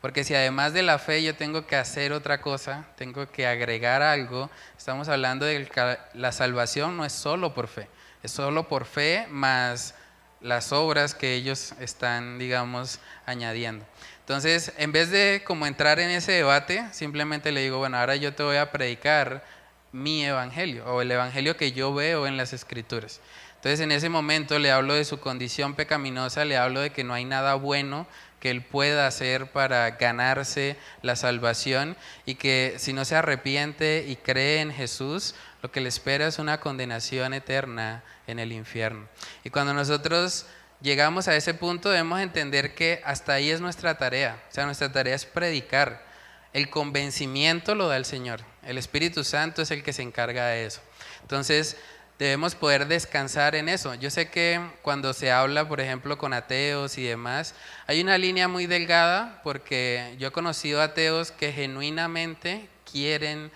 [SPEAKER 1] Porque si además de la fe yo tengo que hacer otra cosa, tengo que agregar algo, estamos hablando de que la salvación no es solo por fe, es solo por fe más las obras que ellos están, digamos, añadiendo. Entonces, en vez de como entrar en ese debate, simplemente le digo, bueno, ahora yo te voy a predicar mi evangelio o el evangelio que yo veo en las escrituras. Entonces, en ese momento le hablo de su condición pecaminosa, le hablo de que no hay nada bueno que él pueda hacer para ganarse la salvación y que si no se arrepiente y cree en Jesús, lo que le espera es una condenación eterna en el infierno. Y cuando nosotros llegamos a ese punto debemos entender que hasta ahí es nuestra tarea. O sea, nuestra tarea es predicar. El convencimiento lo da el Señor. El Espíritu Santo es el que se encarga de eso. Entonces, debemos poder descansar en eso. Yo sé que cuando se habla, por ejemplo, con ateos y demás, hay una línea muy delgada porque yo he conocido ateos que genuinamente quieren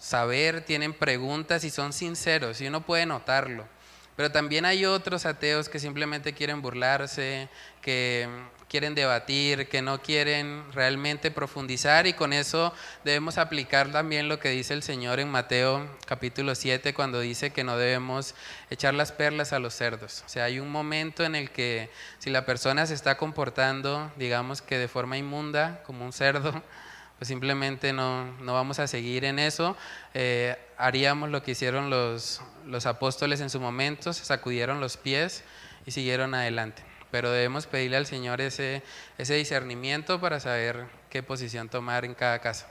[SPEAKER 1] saber, tienen preguntas y son sinceros y uno puede notarlo. Pero también hay otros ateos que simplemente quieren burlarse, que quieren debatir, que no quieren realmente profundizar y con eso debemos aplicar también lo que dice el Señor en Mateo capítulo 7 cuando dice que no debemos echar las perlas a los cerdos. O sea, hay un momento en el que si la persona se está comportando, digamos que de forma inmunda, como un cerdo, *laughs* pues simplemente no, vamos a seguir en eso. Eh, haríamos lo que hicieron los, los apóstoles en su momento, se sacudieron los pies y siguieron adelante. Pero debemos pedirle al Señor ese, ese discernimiento para saber qué posición tomar en cada caso.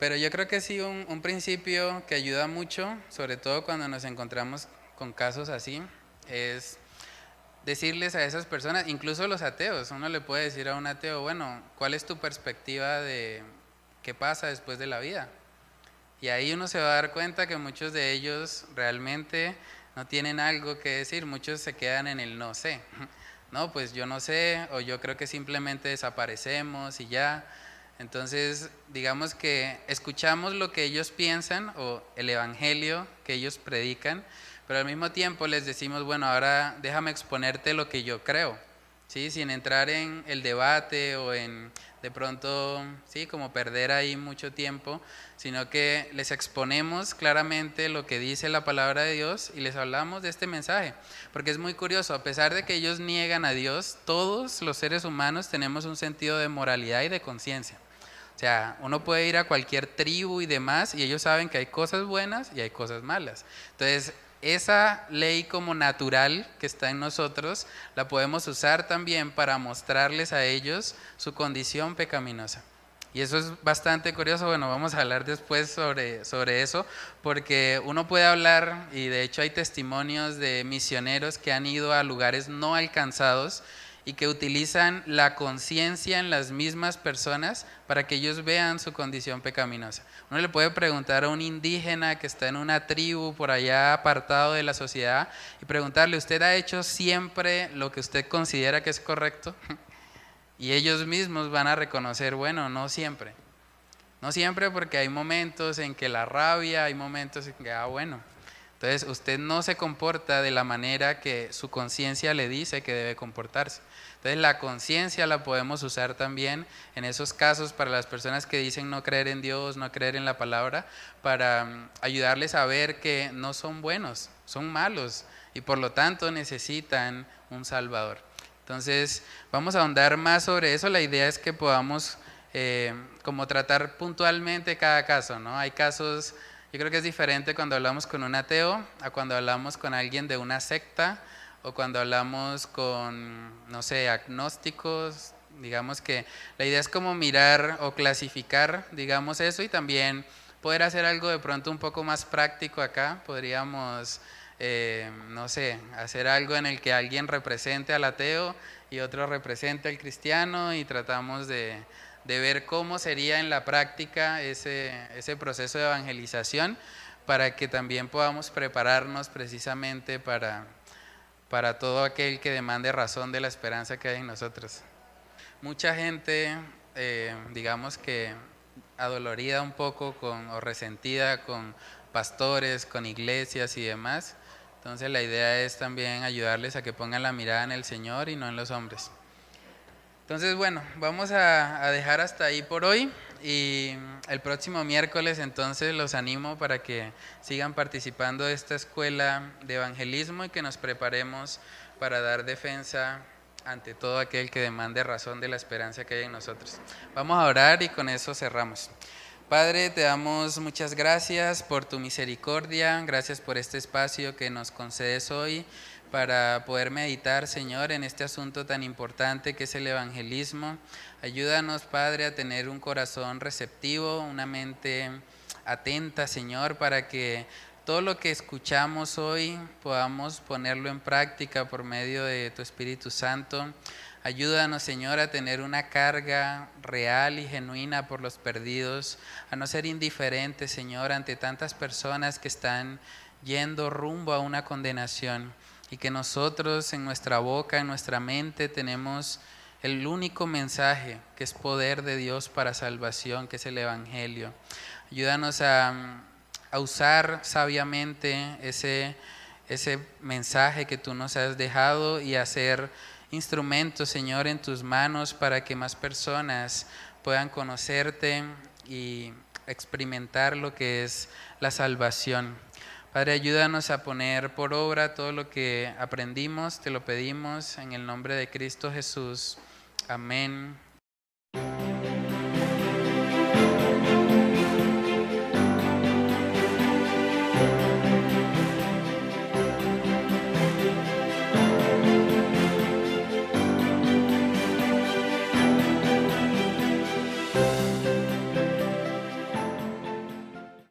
[SPEAKER 1] Pero yo creo que sí, un, un principio que ayuda mucho, sobre todo cuando nos encontramos con casos así, es decirles a esas personas, incluso los ateos, uno le puede decir a un ateo, bueno, ¿cuál es tu perspectiva de qué pasa después de la vida? Y ahí uno se va a dar cuenta que muchos de ellos realmente no tienen algo que decir, muchos se quedan en el no sé. *laughs* No, pues yo no sé, o yo creo que simplemente desaparecemos y ya. Entonces, digamos que escuchamos lo que ellos piensan o el evangelio que ellos predican, pero al mismo tiempo les decimos, bueno, ahora déjame exponerte lo que yo creo, ¿sí? sin entrar en el debate o en de pronto, sí, como perder ahí mucho tiempo, sino que les exponemos claramente lo que dice la palabra de Dios y les hablamos de este mensaje, porque es muy curioso, a pesar de que ellos niegan a Dios, todos los seres humanos tenemos un sentido de moralidad y de conciencia. O sea, uno puede ir a cualquier tribu y demás y ellos saben que hay cosas buenas y hay cosas malas. Entonces, esa ley como natural que está en nosotros la podemos usar también para mostrarles a ellos su condición pecaminosa. Y eso es bastante curioso, bueno, vamos a hablar después sobre, sobre eso, porque uno puede hablar, y de hecho hay testimonios de misioneros que han ido a lugares no alcanzados y que utilizan la conciencia en las mismas personas para que ellos vean su condición pecaminosa. Uno le puede preguntar a un indígena que está en una tribu por allá apartado de la sociedad y preguntarle, ¿usted ha hecho siempre lo que usted considera que es correcto? *laughs* Y ellos mismos van a reconocer, bueno, no siempre. No siempre porque hay momentos en que la rabia, hay momentos en que, ah, bueno, entonces usted no se comporta de la manera que su conciencia le dice que debe comportarse. Entonces la conciencia la podemos usar también en esos casos para las personas que dicen no creer en Dios, no creer en la palabra, para mm, ayudarles a ver que no son buenos, son malos y por lo tanto necesitan un Salvador. Entonces vamos a ahondar más sobre eso. La idea es que podamos eh, como tratar puntualmente cada caso, ¿no? Hay casos yo creo que es diferente cuando hablamos con un ateo a cuando hablamos con alguien de una secta o cuando hablamos con, no sé, agnósticos, Digamos que la idea es como mirar o clasificar, digamos eso, y también poder hacer algo de pronto un poco más práctico acá. Podríamos, eh, no sé, hacer algo en el que alguien represente al ateo y otro represente al cristiano y tratamos de, de ver cómo sería en la práctica ese, ese proceso de evangelización para que también podamos prepararnos precisamente para, para todo aquel que demande razón de la esperanza que hay en nosotros. Mucha gente, eh, digamos que adolorida un poco con, o resentida con pastores, con iglesias y demás. Entonces la idea es también ayudarles a que pongan la mirada en el Señor y no en los hombres. Entonces, bueno, vamos a, dejar hasta ahí por hoy y el próximo miércoles entonces los animo para que sigan participando de esta escuela de evangelismo y que nos preparemos para dar defensa ante todo aquel que demande razón de la esperanza que hay en nosotros. Vamos a orar y con eso cerramos. Padre, te damos muchas gracias por tu misericordia, gracias por este espacio que nos concedes hoy para poder meditar, Señor, en este asunto tan importante que es el evangelismo. Ayúdanos, Padre, a tener un corazón receptivo, una mente atenta, Señor, para que todo lo que escuchamos hoy podamos ponerlo en práctica por medio de tu Espíritu Santo. Ayúdanos, Señor, a tener una carga real y genuina por los perdidos, a no ser indiferentes, Señor, ante tantas personas que están yendo rumbo a una condenación y que nosotros en nuestra boca, en nuestra mente tenemos el único mensaje que es poder de Dios para salvación, que es el Evangelio. Ayúdanos a usar sabiamente ese, ese mensaje que tú nos has dejado y a ser instrumentos, Señor, en tus manos para que más personas puedan conocerte y experimentar lo que es la salvación. Padre, ayúdanos a poner por obra todo lo que aprendimos, te lo pedimos en el nombre de Cristo Jesús. Amén.